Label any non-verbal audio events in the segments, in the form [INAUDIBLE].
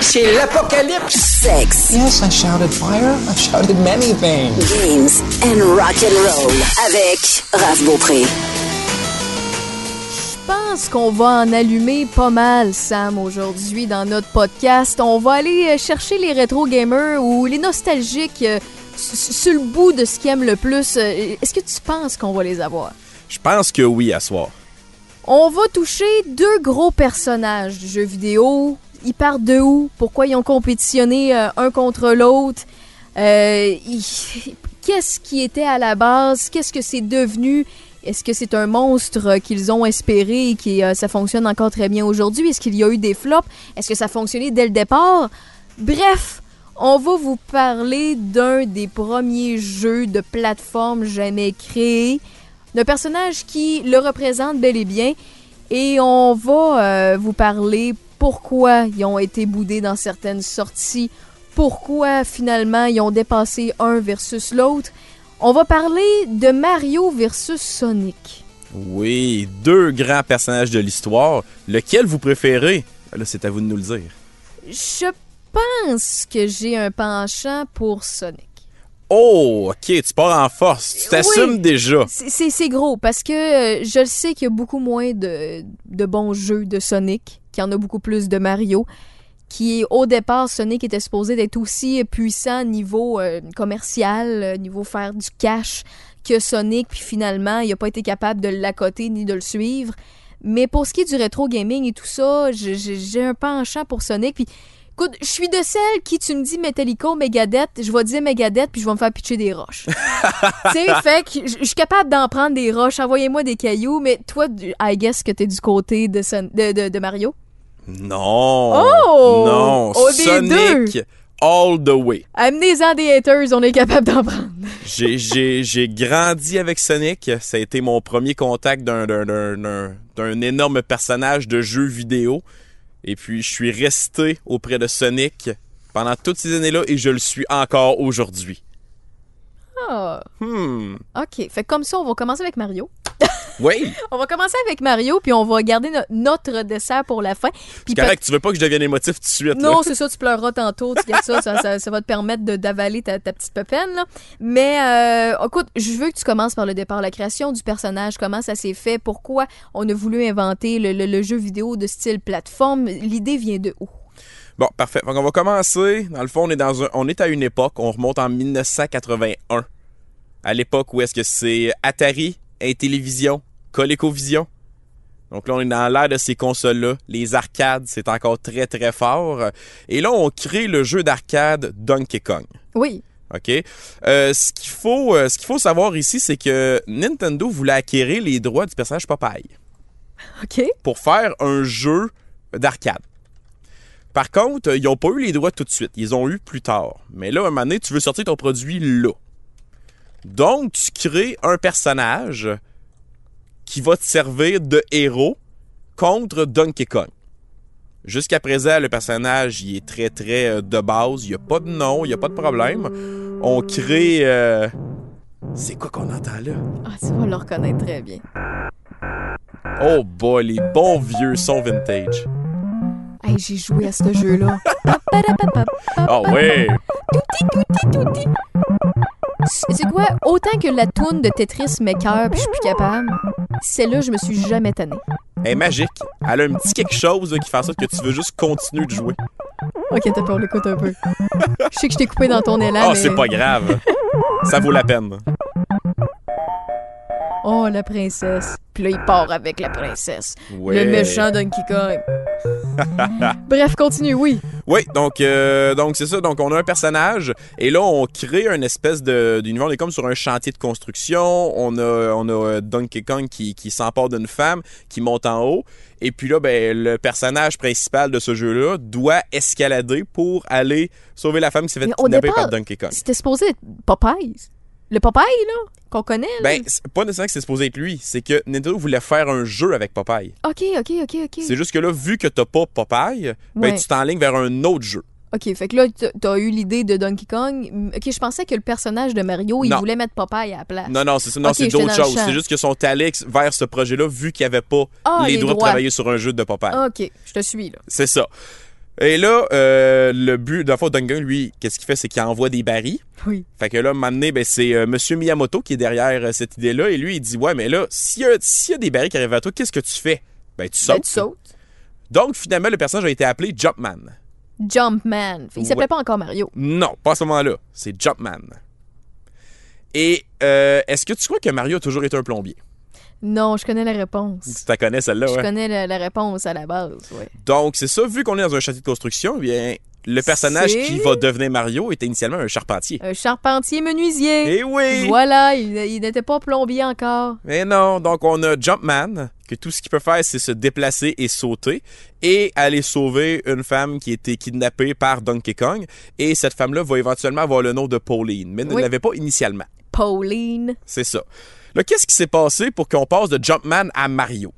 C'est l'apocalypse. Sex, Yes, I shouted fire. I shouted many things. games and rock and roll avec Raph Beaupré. Je pense qu'on va en allumer pas mal, Sam, aujourd'hui dans notre podcast. On va aller euh, chercher les rétro gamers ou les nostalgiques euh, sur le bout de ce qu'ils aiment le plus. Euh, Est-ce que tu penses qu'on va les avoir? Je pense que oui, à soir. On va toucher deux gros personnages du jeu vidéo. Ils partent de où? Pourquoi ils ont compétitionné euh, un contre l'autre? Euh, Qu'est-ce qui était à la base? Qu'est-ce que c'est devenu? Est-ce que c'est un monstre qu'ils ont espéré et que euh, ça fonctionne encore très bien aujourd'hui? Est-ce qu'il y a eu des flops? Est-ce que ça a fonctionné dès le départ? Bref, on va vous parler d'un des premiers jeux de plateforme jamais créés, d'un personnage qui le représente bel et bien, et on va vous parler pourquoi ils ont été boudés dans certaines sorties, pourquoi finalement ils ont dépassé un versus l'autre. On va parler de Mario versus Sonic. Oui, deux grands personnages de l'histoire. Lequel vous préférez? Là, c'est à vous de nous le dire. Je pense que j'ai un penchant pour Sonic. Oh, ok, tu pars en force. Tu t'assumes Oui. déjà. C'est- gros parce que euh, je le sais qu'il y a beaucoup moins de, de bons jeux de Sonic, qu'il y en a beaucoup plus de Mario. Qui au départ, Sonic était supposé d'être aussi puissant niveau euh, commercial, euh, niveau faire du cash que Sonic, puis finalement, il n'a pas été capable de l'accoter ni de le suivre. Mais pour ce qui est du rétro gaming et tout ça, j'ai- un penchant pour Sonic. Puis écoute, je suis de celle qui, tu me dis Metallica ou Megadeth, je vais dire Megadeth, puis je vais me faire pitcher des roches. [LAUGHS] tu sais, fait que je suis capable d'en prendre des roches, envoyez-moi des cailloux, mais toi, I guess que t'es du côté de, Son- de, de, de Mario. Non. Oh! Non. Sonic, all the way. Amenez-en des haters, on est capable d'en prendre. J'ai- J'ai j'ai grandi avec Sonic. Ça a été mon premier contact d'un- d'un- d'un d'un- d'un énorme personnage de jeu vidéo. Et puis, je suis resté auprès de Sonic pendant toutes ces années-là et je le suis encore aujourd'hui. Ah, Hmm. ok. Fait comme ça, on va commencer avec Mario. Oui, [LAUGHS] On va commencer avec Mario, puis on va garder no- notre dessert pour la fin. Puis. Tu veux pas que je devienne émotif tout de suite. là. Non, c'est ça, tu pleureras tantôt, tu gardes ça, ça, ça, ça va te permettre de- d'avaler ta, ta petite pépine. Là. Mais euh, écoute, je veux que tu commences par le départ, la création du personnage, comment ça s'est fait, pourquoi on a voulu inventer le, le- le jeu vidéo de style plateforme. L'idée vient de où? Bon, parfait. Donc, on va commencer. Dans le fond, on est, dans un, on est à une époque, on remonte en 1981. À l'époque où est-ce que c'est Atari, Intellivision, ColecoVision. Donc là, on est dans l'ère de ces consoles-là. Les arcades, c'est encore très, très fort. Et là, on crée le jeu d'arcade Donkey Kong. Oui. OK? Euh, ce qu'il faut, euh, ce qu'il faut savoir ici, c'est que Nintendo voulait acquérir les droits du personnage Popeye OK. pour faire un jeu d'arcade. Par contre, euh, ils n'ont pas eu les droits tout de suite. Ils ont eu plus tard. Mais là, un moment donné, tu veux sortir ton produit là. Donc, tu crées un personnage qui va te servir de héros contre Donkey Kong. Jusqu'à présent, le personnage, il est très, très euh, de base. Il n'y a pas de nom, il n'y a pas de problème. On crée... euh, C'est quoi qu'on entend là? Ah, tu vas le reconnaître très bien. Oh boy, les bons vieux sons vintage. Hey, j'ai joué à ce jeu-là. Ah ouais! C'est quoi? Autant que la toune de Tetris m'écoeure, puis je suis plus capable, celle-là, je me suis jamais tannée. Elle est magique. Elle a un petit quelque chose là, qui fait en sorte que tu veux juste continuer de jouer. Ok, t'as peur, l'écoute un peu. Je sais que je t'ai coupé dans ton élan, Ah, mais... c'est pas grave. Ça vaut la peine. Oh, la princesse. Puis là, il part avec la princesse. Ouais. Le méchant Donkey Kong. [LAUGHS] Bref, continue, oui. Oui, donc euh, donc c'est ça. Donc on a un personnage et là on crée une espèce de d'univers. On est comme sur un chantier de construction. On a on a euh, Donkey Kong qui qui s'empare d'une femme qui monte en haut et puis là ben le personnage principal de ce jeu-là doit escalader pour aller sauver la femme qui s'est fait kidnapper par Donkey Kong. C'était supposé être Popeye. Le Popeye, là, qu'on connaît, là. Ben c'est pas nécessairement que c'est supposé être lui, c'est que Nintendo voulait faire un jeu avec Popeye. OK, OK, OK, OK. C'est juste que là vu que t'as pas Popeye, ben Ouais. tu t'enlignes vers un autre jeu. OK, fait que là, t'as- t'as eu l'idée de Donkey Kong. OK, je pensais que le personnage de Mario, il Non. voulait mettre Popeye à la place. Non, non, c'est ça. Non, Ok, c'est j'étais d'autres dans le choses. champ. C'est juste qu'ils sont allés vers ce projet-là vu qu'il n'y avait pas Ah, les, les droits de droits. travailler sur un jeu de Popeye. OK, je te suis, là. C'est ça. Et là, euh, le but, dans le fond, lui, qu'est-ce qu'il fait? C'est qu'il envoie des barils. Oui. Fait que là, maintenant, ben, c'est euh, Monsieur Miyamoto qui est derrière euh, cette idée-là. Et lui, il dit Ouais, mais là, s'il y, a- s'il y a des barils qui arrivent à toi, qu'est-ce que tu fais? Ben, tu Ben, sautes. tu sautes. Donc, finalement, le personnage a été appelé Jumpman. Jumpman. Il s'appelait Ouais. pas encore Mario. Non, pas à ce moment-là. C'est Jumpman. Et euh, est-ce que tu crois que Mario a toujours été un plombier? Non, je connais la réponse. Tu la connais, celle-là, Je ouais. connais la, la réponse à la base, ouais. Donc, c'est ça, vu qu'on est dans un château de construction, eh bien, le personnage qui va devenir Mario était initialement un charpentier. Un charpentier menuisier. Eh oui! Voilà, il, il n'était pas plombier encore. Mais non, donc on a Jumpman, que tout ce qu'il peut faire, c'est se déplacer et sauter, et aller sauver une femme qui a été kidnappée par Donkey Kong. Et cette femme-là va éventuellement avoir le nom de Pauline, mais ne l'avait pas initialement. Pauline. C'est ça. Là, qu'est-ce qui s'est passé pour qu'on passe de Jumpman à Mario?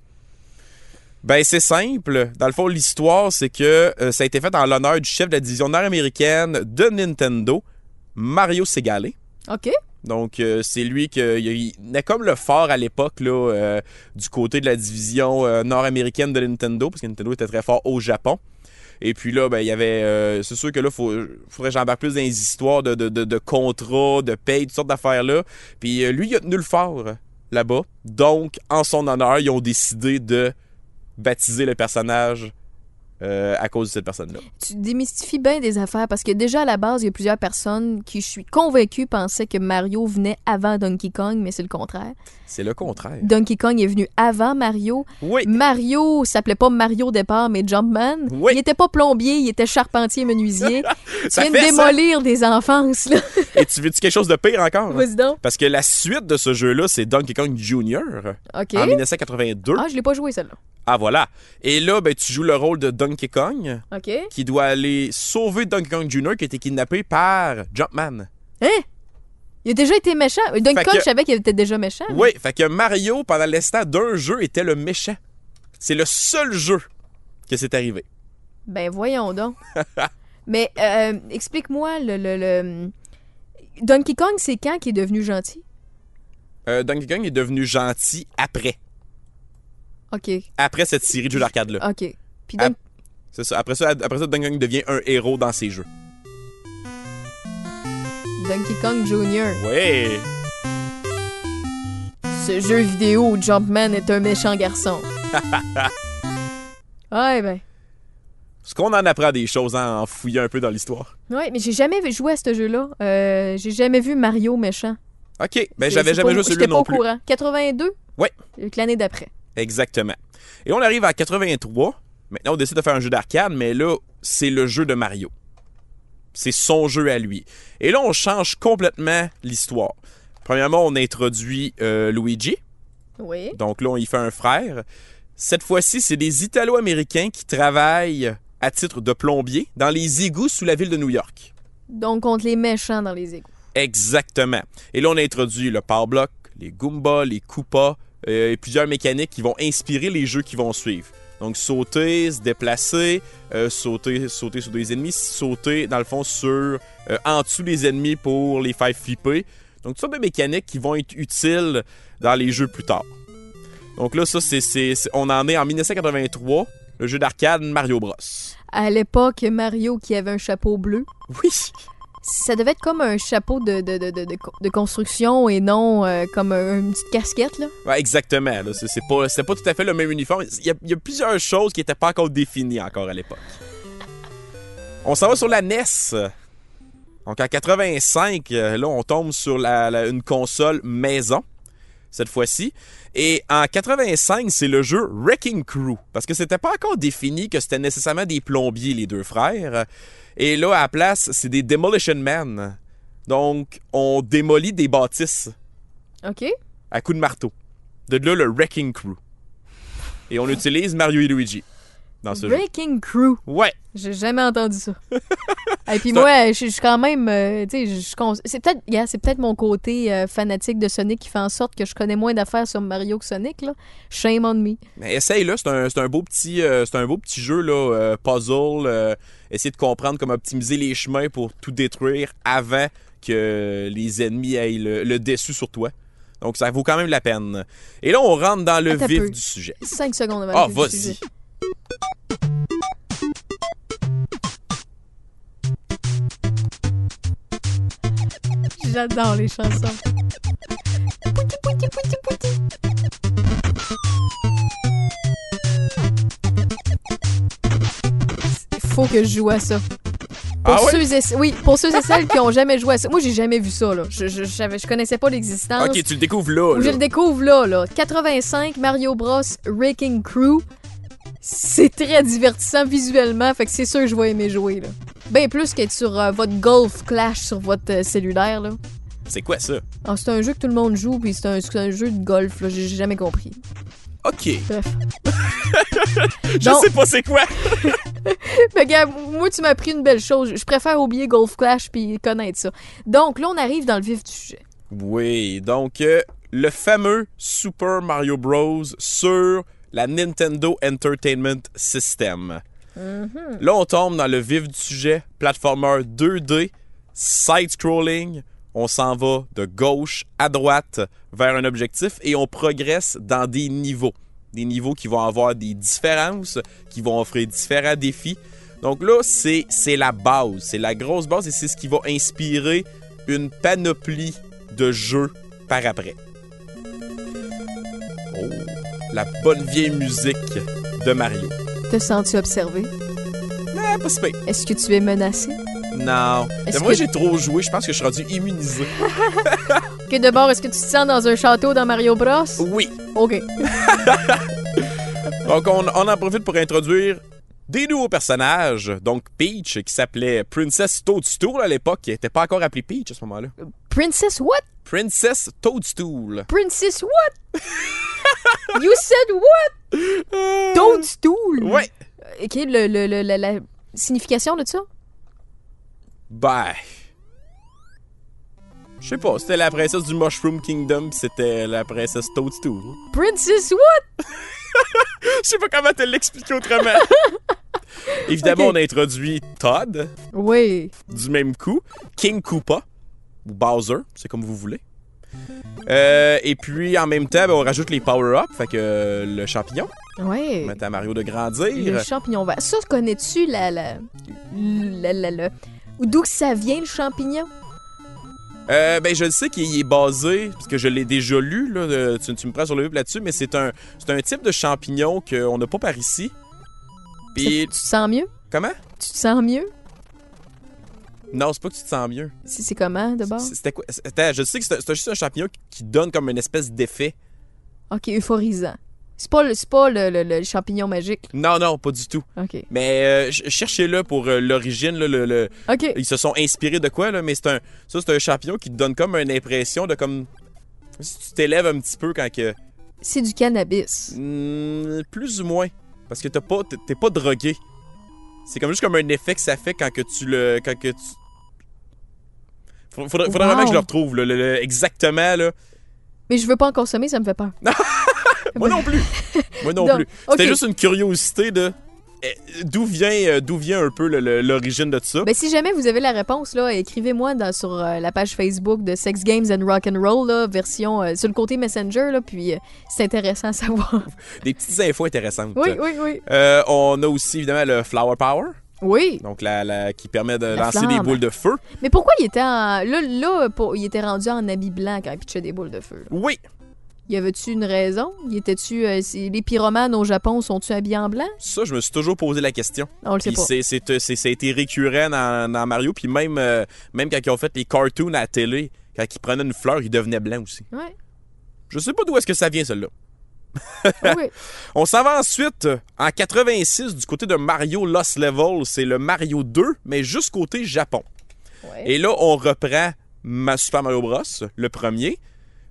Ben, c'est simple. Dans le fond, l'histoire, c'est que euh, ça a été fait en l'honneur du chef de la division nord-américaine de Nintendo, Mario Segale. OK. Donc, euh, c'est lui qui il est comme le fort à l'époque là, euh, du côté de la division nord-américaine de Nintendo, parce que Nintendo était très fort au Japon. Et puis là, ben, il y avait. euh, c'est sûr que là, il faudrait que j'embarque plus dans les histoires de, de, de, de contrats, de paye, toutes sortes d'affaires-là. Puis euh, lui, il a tenu le fort euh, là-bas. Donc, en son honneur, ils ont décidé de baptiser le personnage euh, à cause de cette personne-là. Tu démystifies bien des affaires parce que déjà à la base, il y a plusieurs personnes qui, je suis convaincue, pensaient que Mario venait avant Donkey Kong, mais c'est le contraire. C'est le contraire. Donkey Kong est venu avant Mario. Oui. Mario s'appelait pas Mario au départ, mais Jumpman. Oui. Il était pas plombier, il était charpentier menuisier. [LAUGHS] tu viens de ça. démolir des enfances, là. Et tu veux-tu quelque chose de pire encore? Vas-y donc. Parce que la suite de ce jeu-là, c'est Donkey Kong Jr. OK. en 1982. Ah, je l'ai pas joué, celle-là. Ah voilà. Et là, ben, tu joues le rôle de Donkey Kong OK. qui doit aller sauver Donkey Kong Jr. qui a été kidnappé par Jumpman. Hein? Il a déjà été méchant. Donkey Fait Kong, que- je savais qu'il était déjà méchant. mais- Oui, fait que Mario, pendant l'instant d'un jeu, était le méchant. C'est le seul jeu que c'est arrivé. Ben voyons donc. [LAUGHS] Mais euh, explique-moi le, le, le- Donkey Kong, c'est quand qu'il est devenu gentil? Euh, Donkey Kong est devenu gentil après. OK. Après cette série de jeux d'arcade-là. OK. Puis. Don- C'est ça. Après ça, après ça, Donkey Kong devient un héros dans ses jeux. Donkey Kong Jr. Ouais. Ce jeu vidéo où Jumpman est un méchant garçon. [LAUGHS] ouais, ben. Ce qu'on en apprend des choses hein, en fouillant un peu dans l'histoire. Ouais, mais j'ai jamais joué à ce jeu-là. Euh, j'ai jamais vu Mario méchant. OK. Ben, j'avais jamais pas- joué celui-là pas non au plus. courant. 82? Ouais. Donc, L'année d'après. Exactement. Et on arrive à 83. Maintenant, on décide de faire un jeu d'arcade, mais là, c'est le jeu de Mario. C'est son jeu à lui. Et là, on change complètement l'histoire. Premièrement, on introduit euh, Luigi. Oui. Donc là, on y fait un frère. Cette fois-ci, c'est des Italo-Américains qui travaillent à titre de plombier dans les égouts sous la ville de New York. Donc, contre les méchants dans les égouts. Exactement. Et là, on introduit le Power Block, les Goombas, les Koopas euh, et plusieurs mécaniques qui vont inspirer les jeux qui vont suivre. Donc, sauter, se déplacer, euh, sauter, sauter sur des ennemis, sauter, dans le fond, sur euh, en dessous des ennemis pour les faire flipper. Donc, toutes sortes de mécaniques qui vont être utiles dans les jeux plus tard. Donc là, ça, c'est- on en est en 1983, le jeu d'arcade Mario Bros. À l'époque, Mario qui avait un chapeau bleu. Oui, Ça devait être comme un chapeau de, de, de, de, construction et non euh, comme un- une petite casquette, là. Ouais, exactement. là. C'est, c'est pas, c'était pas tout à fait le même uniforme. Il y a, il y a plusieurs choses qui n'étaient pas encore définies encore à l'époque. On s'en va sur la NES. Donc en 85, euh, là, on tombe sur la- la- une console maison, cette fois-ci. Et en 85, c'est le jeu Wrecking Crew. Parce que c'était pas encore défini que c'était nécessairement des plombiers, les deux frères. Et là, à la place, c'est des Demolition Men. Donc, on démolit des bâtisses OK? à coups de marteau. De là, le Wrecking Crew. Et on utilise Mario et Luigi dans ce jeu. Breaking Crew. Ouais, J'ai jamais entendu ça. [LAUGHS] Et puis moi, je suis quand même, euh, tu sais, c'est peut-être, yeah, c'est peut-être mon côté euh, fanatique de Sonic qui fait en sorte que je connais moins d'affaires sur Mario que Sonic là. Shame on me. mais essaye-le, c'est un, un beau petit euh, c'est un beau petit jeu là, puzzle, essayer de comprendre comment optimiser les chemins pour tout détruire avant que les ennemis aient le, le dessus sur toi. Donc ça vaut quand même la peine. Et là, on rentre dans le Attends vif peu. du sujet. 5 secondes avant Ah, vas-y. J'adore les chansons. Il faut que je joue à ça. Pour ah ceux oui? Et, pour ceux et celles qui ont jamais joué à ça. Moi, j'ai jamais vu ça, là. Je, je, je, connaissais pas l'existence. Ok, tu le découvres là. Je le découvre là, là. 85, Mario Bros, Wrecking Crew. C'est très divertissant visuellement, fait que c'est sûr que je vais aimer jouer, là. Ben plus qu'être sur euh, votre Golf Clash sur votre euh, cellulaire, là. C'est quoi ça? Ah, c'est un jeu que tout le monde joue, puis c'est un, c'est un jeu de golf, là. J'ai j'ai jamais compris. Ok. Bref. [LAUGHS] Je sais pas c'est quoi. [LAUGHS] Mais gars, moi, tu m'as appris une belle chose. Je préfère oublier Golf Clash puis connaître ça. Donc, là, on arrive dans le vif du sujet. Oui, donc euh, le fameux Super Mario Bros. sur la Nintendo Entertainment System. Là, on tombe dans le vif du sujet. Platformer 2D, side-scrolling. On s'en va de gauche à droite vers un objectif et on progresse dans des niveaux. Des niveaux qui vont avoir des différences, qui vont offrir différents défis. Donc là, c'est c'est la base, c'est la grosse base et c'est ce qui va inspirer une panoplie de jeux par après. Oh, la bonne vieille musique de Mario. Te sens-tu observé? Ah, pas si pire. Est-ce que tu es menacé? Non. Est-ce Moi, que- j'ai trop joué. Je pense que je suis rendu immunisé. [LAUGHS] Que d'abord, est-ce que tu te sens dans un château dans Mario Bros? Oui. OK. [LAUGHS] Donc, on, on en profite pour introduire des nouveaux personnages. Donc, Peach, qui s'appelait Princess Toadstool à l'époque, qui n'était pas encore appelée Peach à ce moment-là. Princess what? Princess Toadstool. Princess what? [LAUGHS] you said what? Toadstool? Ouais. OK, le, le- le- la, la signification de ça? Ben. Je sais pas, c'était la princesse du Mushroom Kingdom, c'était la princesse Toadstool. Princess what? [LAUGHS] Je sais pas comment te l'expliquer autrement. Évidemment, on a introduit Todd, Oui. du même coup, King Koopa, ou Bowser, c'est comme vous voulez. Euh, et puis, en même temps, ben, on rajoute les power-ups, fait que euh, le champignon, Oui. mettre à Mario de Le grandir. champignon vert. Ça, connais-tu la... la, la, la, la- D'où que ça vient, le champignon? Euh, ben, je le sais qu'il est basé, parce que je l'ai déjà lu, là, de- tu, tu me prends sur le web là-dessus, mais c'est un, c'est un type de champignon qu'on n'a pas par ici. Puis, Tu te sens mieux? comment? Tu te sens mieux? Non, c'est pas que tu te sens mieux. C'est c'est comment, d'abord? C'était quoi? Je sais que c'est juste un champignon qui donne comme une espèce d'effet. OK, euphorisant. C'est pas, le, c'est pas le, le- le champignon magique. Non, non, pas du tout. OK. Mais euh, ch- cherchez-le pour euh, l'origine. là, le, le- OK. Ils se sont inspirés de quoi, là? Mais c'est un, ça, c'est un champignon qui te donne comme une impression de comme... Si tu t'élèves un petit peu quand que... C'est du cannabis. Hmm, plus ou moins. Parce que t'as pas, t'es- t'es pas drogué. C'est comme juste comme un effet que ça fait quand que tu le... Quand que tu... Faudrait, faudrait- faudrait Wow. vraiment que je le retrouve, là, exactement, là. Mais je veux pas en consommer, ça me fait peur. [LAUGHS] [LAUGHS] Moi non plus. Moi non Donc, plus. C'était juste une curiosité de eh, d'où vient, euh, d'où vient un peu l'origine de tout ça. Ben, si jamais vous avez la réponse, là, écrivez-moi sur euh, la page Facebook de Sex Games and Rock and Roll, là, version euh, sur le côté Messenger, là, puis euh, c'est intéressant à savoir. [LAUGHS] Des petites infos intéressantes. oui, oui, oui. On a aussi évidemment le Flower Power, Oui. donc la, la- qui permet de La lancer flamme. des boules de feu. Mais pourquoi il était en. Là, là pour- il était rendu en habit blanc quand il pitchait des boules de feu. là? Oui, Y avait-tu une raison? Y était-tu. euh, les pyromanes au Japon sont-tu habillés en blanc? ça je me suis toujours posé la question. On le sait pas. c'est, c'est, euh, c'est- ça a été récurrent dans, dans Mario, puis même, euh, même quand ils ont fait les cartoons à la télé, quand ils prenaient une fleur, ils devenaient blancs aussi. Ouais. Je sais pas d'où est-ce que ça vient, celle-là. oui. [LAUGHS] On s'en va ensuite en 86 du côté de Mario Lost Level. C'est le Mario 2, mais juste côté Japon. Ouais. Et là, on reprend ma Super Mario Bros, le premier.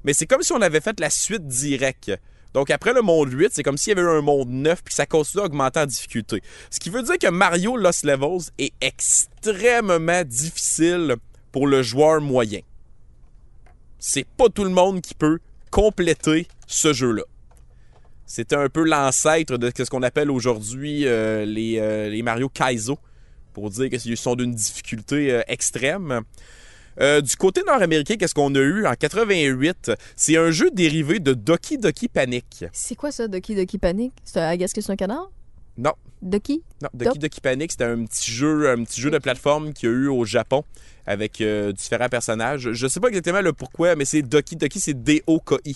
Mais c'est comme si on avait fait la suite directe. Donc après le monde 8, c'est comme s'il y avait un monde 9 puis ça continue à augmenter en difficulté. Ce qui veut dire que Mario Lost Levels est extrêmement difficile pour le joueur moyen. C'est pas tout le monde qui peut compléter ce jeu-là. C'était un peu l'ancêtre de ce qu'on appelle aujourd'hui euh, les, euh, les Mario Kaizo, pour dire qu'ils sont d'une difficulté euh, extrême. Euh, du côté nord-américain, qu'est-ce qu'on a eu en 88? C'est un jeu dérivé de Doki Doki Panic. C'est quoi ça, Doki Doki Panic? C'est un- Est-ce que c'est un canard? Non. Doki? Non, Doki Doki Panic, c'était un petit jeu, un petit jeu de plateforme qu'il y a eu au Japon avec euh, différents personnages. Je sais pas exactement le pourquoi, mais c'est Doki Doki, c'est D-O-K-I.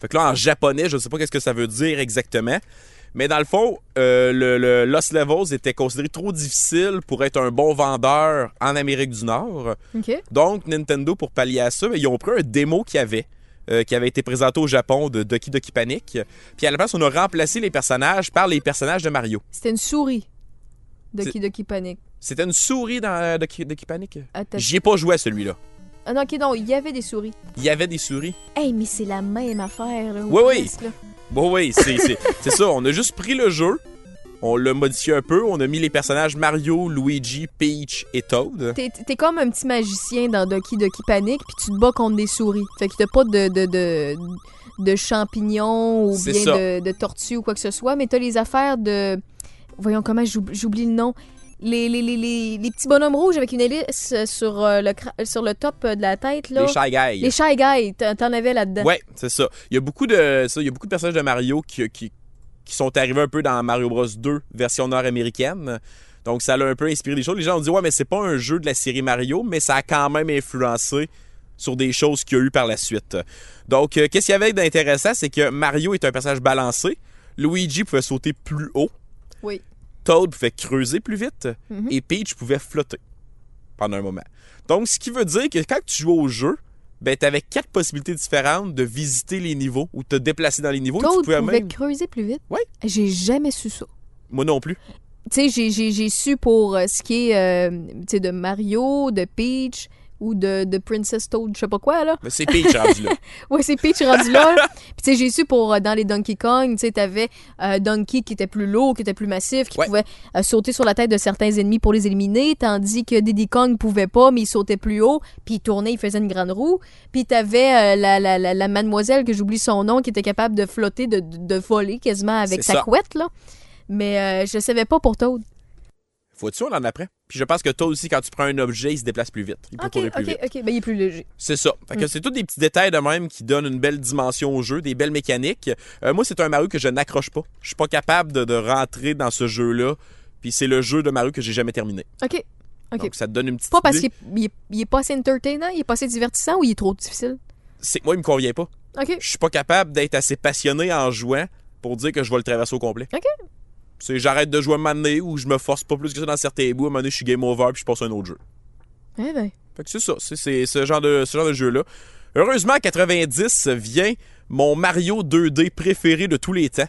Fait que là, en japonais, je sais pas qu'est-ce que ça veut dire exactement. Mais dans le fond, euh, le, le Lost Levels était considéré trop difficile pour être un bon vendeur en Amérique du Nord. Donc, Nintendo, pour pallier à ça, ils ont pris un démo qu'il y avait, euh, qui avait été présenté au Japon de Doki Doki Panic. Puis à la place, on a remplacé les personnages par les personnages de Mario. C'était une souris. Doki Doki Panic. C'était une souris dans euh, Doki Doki Panic? J'y ai pas joué à celui-là. Ah non, ok, non, il y avait des souris. Il y avait des souris. Hey, mais c'est la même affaire, là. Oui, oui. là. Bon, oui, c'est ça. On a juste pris le jeu, on l'a modifié un peu, on a mis les personnages Mario, Luigi, Peach et Toad. T'es comme un petit magicien dans Doki Doki Panic, puis tu te bats contre des souris. Fait que t'as pas de, de, de, de champignons ou bien de, de tortues ou quoi que ce soit, mais t'as les affaires de. Voyons comment j'oub- j'oublie le nom. Les, les, les, les, petits bonhommes rouges avec une hélice sur, euh, le, sur le top euh, de la tête, là. Les Shy Guys. Les Shy Guys, t'en avais là-dedans. Ouais, c'est ça. Il y a beaucoup de ça, il y a beaucoup de personnages de Mario qui, qui, qui sont arrivés un peu dans Mario Bros 2 version nord-américaine. Donc ça l'a un peu inspiré des choses. Les gens ont dit ouais, mais c'est pas un jeu de la série Mario, mais ça a quand même influencé sur des choses qu'il y a eu par la suite. Donc euh, qu'est-ce qu'il y avait d'intéressant, c'est que Mario est un personnage balancé, Luigi pouvait sauter plus haut. Toad pouvait creuser plus vite Mhm. et Peach pouvait flotter pendant un moment. Donc, ce qui veut dire que quand tu jouais au jeu, ben, tu avais quatre possibilités différentes de visiter les niveaux ou de te déplacer dans les niveaux. et tu Toad pouvais pouvait même- creuser plus vite. Ouais. J'ai jamais su ça. Moi non plus. Tu sais, j'ai- j'ai j'ai su pour euh, ce qui est euh, de Mario, de Peach ou de, de Princess Toad, je sais pas quoi, là. Mais c'est Peach rendu là. [LAUGHS] Ouais, c'est Peach rendu là. Puis tu sais, j'ai su pour euh, dans les Donkey Kong, tu sais, t'avais euh, Donkey qui était plus lourd, qui était plus massif, qui Ouais. pouvait euh, sauter sur la tête de certains ennemis pour les éliminer, tandis que Diddy Kong pouvait pas, mais il sautait plus haut, puis il tournait, il faisait une grande roue. Puis t'avais euh, la, la, la, la mademoiselle, que j'oublie son nom, qui était capable de flotter, de, de, de voler quasiment avec sa ça. couette, là. Mais je savais pas pour Toad. Faut-tu, on en apprend? Puis je pense que toi aussi, quand tu prends un objet, il se déplace plus vite. Il peut Ok, courir plus ok, vite. ok. Ben, il est plus léger. C'est ça. Fait que Mm. c'est tous des petits détails de même qui donnent une belle dimension au jeu, des belles mécaniques. Euh, moi, c'est un Mario que je n'accroche pas. Je suis pas capable de, de rentrer dans ce jeu-là. Puis c'est le jeu de Mario que j'ai jamais terminé. Ok. Ok. Donc ça te donne une petite Pas parce qu'il est, pas assez entertainant, il est pas assez divertissant ou il est trop difficile? C'est que moi, il me convient pas. Ok. Je suis pas capable d'être assez passionné en jouant pour dire que je vais le traverser au complet. Ok. C'est j'arrête de jouer moment donné ou je me force pas plus que ça dans certains bouts. À un moment donné, je suis game over puis je passe à un autre jeu. Eh ben. Fait que c'est ça, c'est- ce genre de, ce genre de jeu-là. Heureusement, en 90 vient mon Mario 2D préféré de tous les temps.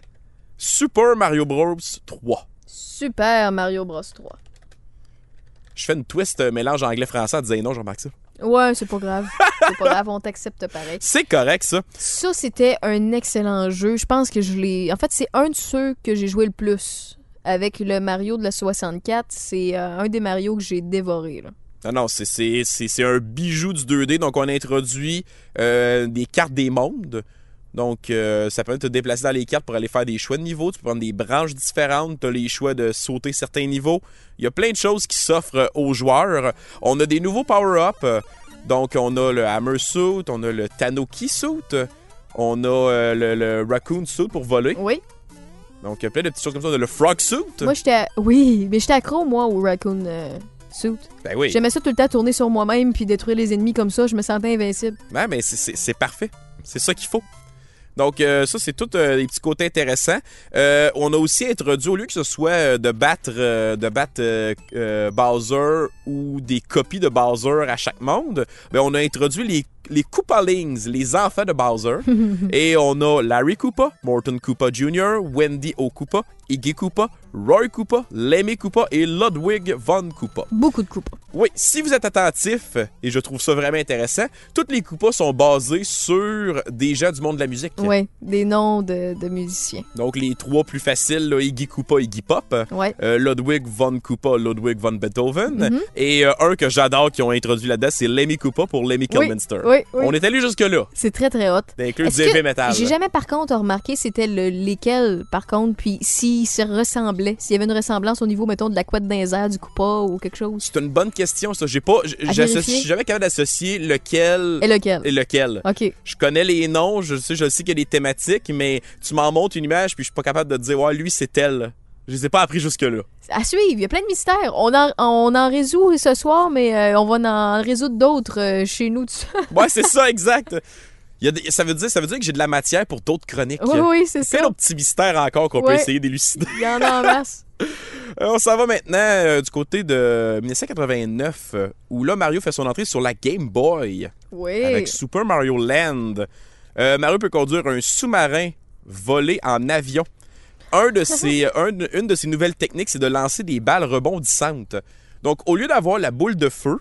Super Mario Bros 3. Super Mario Bros 3. Je fais une twist euh, mélange anglais-français en disant non, je remarque ça. Ouais, c'est pas grave. c'est pas grave, on t'accepte pareil. [LAUGHS] C'est correct, ça. Ça, c'était un excellent jeu. Je pense que je l'ai. En fait, c'est un de ceux que j'ai joué le plus. Avec le Mario de la 64, c'est euh, un des Mario que j'ai dévoré. Là. Non, non, c'est- un bijou du 2D. Donc, on a introduit euh, des cartes des mondes. Donc, euh, ça permet de te déplacer dans les cartes pour aller faire des choix de niveau. Tu peux prendre des branches différentes. Tu as les choix de sauter certains niveaux. Il y a plein de choses qui s'offrent euh, aux joueurs. On a des nouveaux power-ups. Donc, on a le Hammer Suit, on a le Tanuki Suit, on a euh, le, le Raccoon Suit pour voler. Oui. Donc, il y a plein de petites choses comme ça. On a le Frog Suit. Moi, j'étais. Oui, mais j'étais accro, moi, au Raccoon euh, Suit. Ben oui. J'aimais ça tout le temps tourner sur moi-même puis détruire les ennemis comme ça. Je me sentais invincible. Ouais, mais c'est parfait. C'est ça qu'il faut. Donc, euh, ça, c'est tout euh, des petits côtés intéressants. Euh, on a aussi introduit, au lieu que ce soit euh, de battre, de battre Bowser ou des copies de Bowser à chac monde, ben, on a introduit les, les Koopalings, les enfants de Bowser. [LAUGHS] Et on a Larry Koopa, Morton Koopa Jr., Wendy O. Iggy Koopa, Roy Koopa, Lemmy Koopa et Ludwig von Koopa. Beaucoup de coups. Oui, si vous êtes attentif, et je trouve ça vraiment intéressant, toutes les coupas sont basées sur des gens du monde de la musique. Ouais, des noms de, de musiciens. Donc les trois plus faciles, là, Iggy Koopa, Iggy Pop, Ouais. euh, Ludwig von Koopa, Ludwig von Beethoven, Mhm. et euh, un que j'adore qui ont introduit là-dedans, c'est Lemmy Koopa pour Lemmy Oui, Kilminster. oui, oui. On est allé jusque-là, C'est très, très hot. d'inclure du heavy metal. J'ai jamais, par contre, remarqué c'était le, lesquels, par contre, puis s'il s'ils se ressemblaient, s'il y avait une ressemblance au niveau, mettons, de la couette d'un air, du coupa ou quelque chose. C'est une bonne question, ça. J'ai pas. Je suis jamais capable d'associer lequel Et lequel? et lequel. OK. Je connais les noms, je sais, je sais qu'il y a des thématiques, mais tu m'en montres une image, puis je suis pas capable de te dire, ouais, lui, c'est tel. Je les ai pas appris jusque-là. À suivre, il y a plein de mystères. On en, on en résout ce soir, mais euh, on va en résoudre d'autres euh, chez nous. Ouais, c'est ça, exact. [LAUGHS] Il y a des- ça, veut dire, ça veut dire que j'ai de la matière pour d'autres chroniques. oui, oui, c'est C'est ça. d'autres petits mystères encore qu'on peut essayer d'élucider. Il y en a en masse. [LAUGHS] On s'en va maintenant euh, du côté de 1989, euh, où là, Mario fait son entrée sur la Game Boy Oui. avec Super Mario Land. Euh, Mario peut conduire un sous-marin volé en avion. Un de [LAUGHS] ses, un de- une de ses nouvelles techniques, c'est de lancer des balles rebondissantes. Donc, au lieu d'avoir la boule de feu,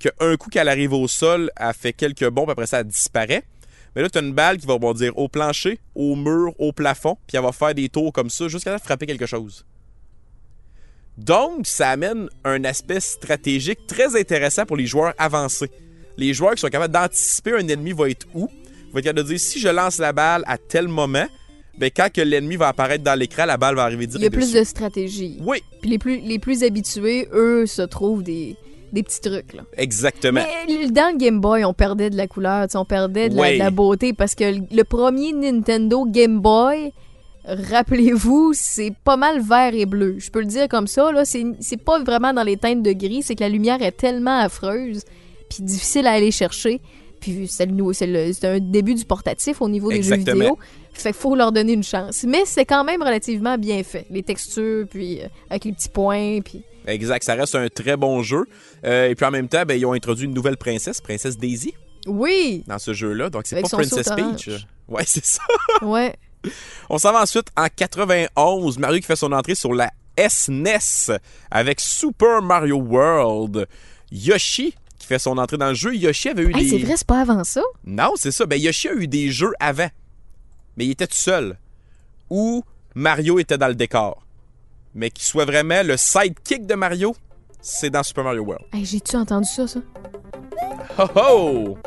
que un coup qu'elle arrive au sol, elle fait quelques bombes, après ça, elle disparaît. Mais là, tu as une balle qui va rebondir au plancher, au mur, au plafond, puis elle va faire des tours comme ça jusqu'à frapper quelque chose. Donc, ça amène un aspect stratégique très intéressant pour les joueurs avancés. Les joueurs qui sont capables d'anticiper un ennemi va être où, vont être capables de dire si je lance la balle à tel moment, ben quand que l'ennemi va apparaître dans l'écran, la balle va arriver direct Il y a plus dessus. de stratégie. Oui, Puis les plus, les plus habitués, eux, se trouvent des, des petits trucs. Là. exactement. Mais dans le Game Boy, on perdait de la couleur, on perdait de la, Oui. de la beauté parce que le, premier Nintendo Game Boy, rappelez-vous, c'est pas mal vert et bleu. Je peux le dire comme ça, là, c'est pas vraiment dans les teintes de gris, c'est que la lumière est tellement affreuse puis difficile à aller chercher. Puis c'est un début du portatif au niveau des jeux vidéo. Fait qu'il faut leur donner une chance. Mais c'est quand même relativement bien fait. Les textures, puis euh, avec les petits points, puis... Exact, ça reste un très bon jeu. Euh, et puis en même temps, ben, ils ont introduit une nouvelle princesse, Princesse Daisy, Oui! dans ce jeu-là. Donc c'est pas Princess Peach. Ouais, c'est ça. [LAUGHS] Ouais. On s'en va ensuite en 91. Mario qui fait son entrée sur la SNES avec Super Mario World. Yoshi qui fait son entrée dans le jeu. Yoshi avait eu Hey, des. c'est vrai, c'est pas avant ça? Non, c'est ça. Ben, Yoshi a eu des jeux avant. Mais il était tout seul. Ou Mario était dans le décor. Mais qu'il soit vraiment le sidekick de Mario, c'est dans Super Mario World. Hey, j'ai-tu entendu ça, ça? Ho ho!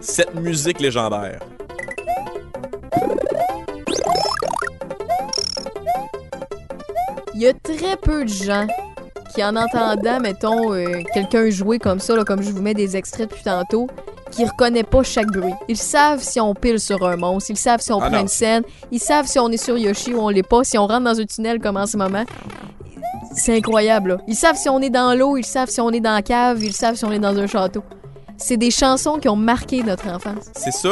Cette musique légendaire. Il y a très peu de gens qui, en entendant, mettons, euh, quelqu'un jouer comme ça, là, comme je vous mets des extraits depuis tantôt, qui reconnaît pas chaque bruit. Ils savent si on pile sur un monstre, ils savent si on Ah prend non. une scène, ils savent si on est sur Yoshi ou on l'est pas, si on rentre dans un tunnel comme en ce moment. C'est incroyable, là. Ils savent si on est dans l'eau, ils savent si on est dans la cave, ils savent si on est dans un château. C'est des chansons qui ont marqué notre enfance. C'est ça,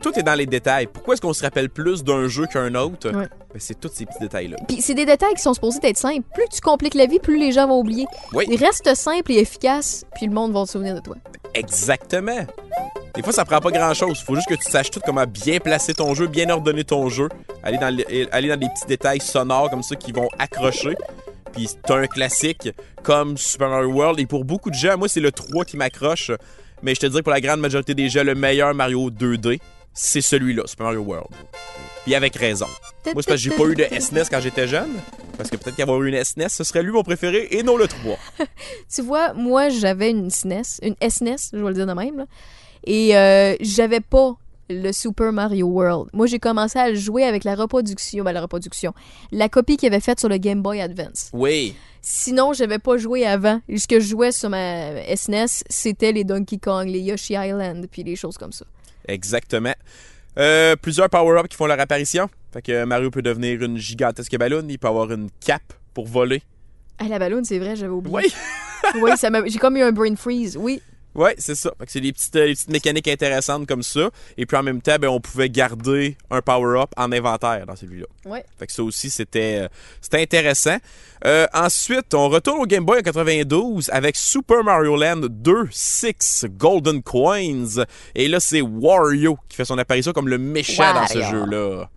tout est dans les détails. Pourquoi est-ce qu'on se rappelle plus d'un jeu qu'un autre? Ouais. Ben, c'est tous ces petits détails-là. Puis c'est des détails qui sont supposés être simples. Plus tu compliques la vie, plus les gens vont oublier. Oui. Reste simple et efficace, puis le monde va se souvenir de toi. Exactement. Des fois, ça prend pas grand-chose. Faut juste que tu saches tout comment bien placer ton jeu, bien ordonner ton jeu, aller dans, les- aller dans des petits détails sonores comme ça qui vont accrocher. Puis c'est un classique comme Super Mario World. Et pour beaucoup de gens, moi, c'est le 3 qui m'accroche. Mais je te que pour la grande majorité des gens, le meilleur Mario 2D, c'est celui-là, Super Mario World. Puis avec raison. Moi, c'est parce que j'ai pas eu de SNES quand j'étais jeune. Parce que peut-être qu'avoir eu une SNES, ce serait lui mon préféré et non le 3. [LAUGHS] Tu vois, moi, j'avais une SNES, une SNES, je vais le dire de même, et euh, j'avais pas le Super Mario World. Moi, j'ai commencé à le jouer avec la reproduction, ben la reproduction, la copie qu'il avait faite sur le Game Boy Advance. Oui. Sinon, j'avais pas joué avant. Ce que je jouais sur ma SNES, c'était les Donkey Kong, les Yoshi Island, puis les choses comme ça. Exactement. Euh, plusieurs power-ups qui font leur apparition. Fait que Mario peut devenir une gigantesque ballon. Il peut avoir une cape pour voler. Ah, la ballon, c'est vrai, j'avais oublié. Oui, oui, j'ai comme eu un brain freeze. Oui, ouais, c'est ça. Fait que c'est des petites, euh, des petites mécaniques intéressantes comme ça. Et puis en même temps, ben, on pouvait garder un power-up en inventaire dans celui-là. ouais. Fait que ça aussi, c'était euh, c'était intéressant. Euh, ensuite, on retourne au Game Boy en 92 avec Super Mario Land 2 6 Golden Coins. Et là, c'est Wario qui fait son apparition comme le méchant dans ce jeu-là.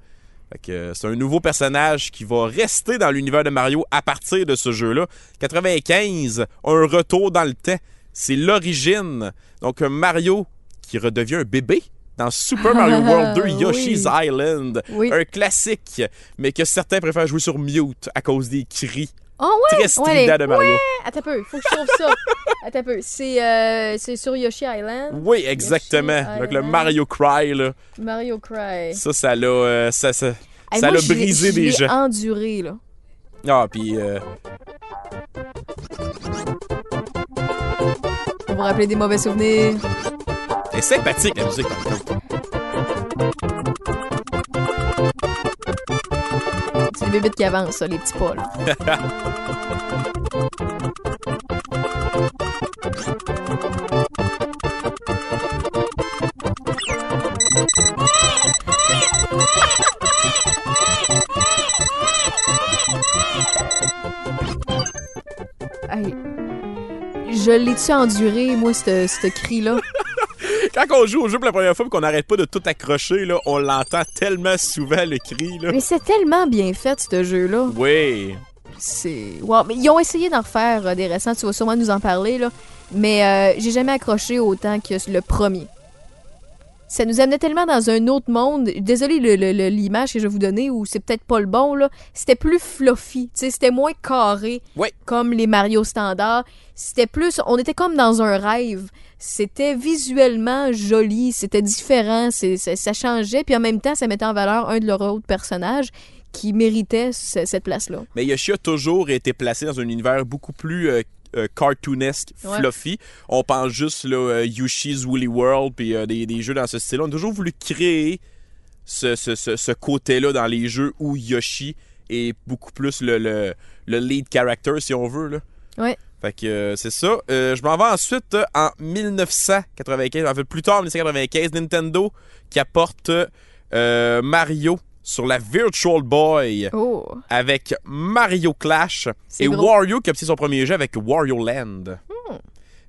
Fait que c'est un nouveau personnage qui va rester dans l'univers de Mario à partir de ce jeu-là. 95, un retour dans le temps. C'est l'origine. Donc, un Mario qui redevient un bébé dans Super Mario World 2 Oui. Yoshi's Island. Oui. Un classique, mais que certains préfèrent jouer sur mute à cause des cris Oh, ouais! très ouais, de Mario. Attends un peu, faut que je trouve ça. [LAUGHS] Attends un peu. C'est euh, c'est sur Yoshi Island? Oui, exactement. Yoshi Donc le. Mario Cry, là, Mario Cry. ça, ça l'a... euh, ça, ça, Hey, Ça moi, brisé des gens. enduré, là. Ah, puis euh, vous rappeler des mauvais souvenirs. c'est sympathique la musique. C'est les bébites qui avancent, ça, les petits pas, là. [LAUGHS] Je l'ai-tu enduré, moi, ce cri-là? [LAUGHS] Quand on joue au jeu pour la première fois et qu'on n'arrête pas de tout accrocher, là, on l'entend tellement souvent le cri. Là. Mais c'est tellement bien fait, ce jeu-là. Oui. C'est. Wow. Mais ils ont essayé d'en refaire euh, des récents, tu vas sûrement nous en parler, là. Mais euh, j'ai jamais accroché autant que le premier. Ça nous amenait tellement dans un autre monde. Désolé l'image que je vais vous donner, ou c'est peut-être pas le bon, là. C'était plus fluffy, c'était moins carré comme les Mario standards. C'était plus. On était comme dans un rêve. C'était visuellement joli, c'était différent, c'est- ça, ça changeait, puis en même temps, ça mettait en valeur un de leurs autres personnages qui méritait ce- cette place-là. Mais Yoshi a toujours été placé dans un univers beaucoup plus euh, euh, cartoonesque, Ouais. fluffy. On pense juste là, euh, Yoshi's Woolly World puis euh, des, des jeux dans ce style-là. On a toujours voulu créer ce, ce- ce- ce côté-là dans les jeux où Yoshi est beaucoup plus le, le- le lead character, si on veut. Là. Ouais. Fait que euh, c'est ça. Euh, je m'en vais ensuite euh, en 1995, en fait plus tard en 1995, Nintendo qui apporte Mario sur la Virtual Boy Oh. avec Mario Clash et. Wario qui a obtenu son premier jeu avec Wario Land. Hmm.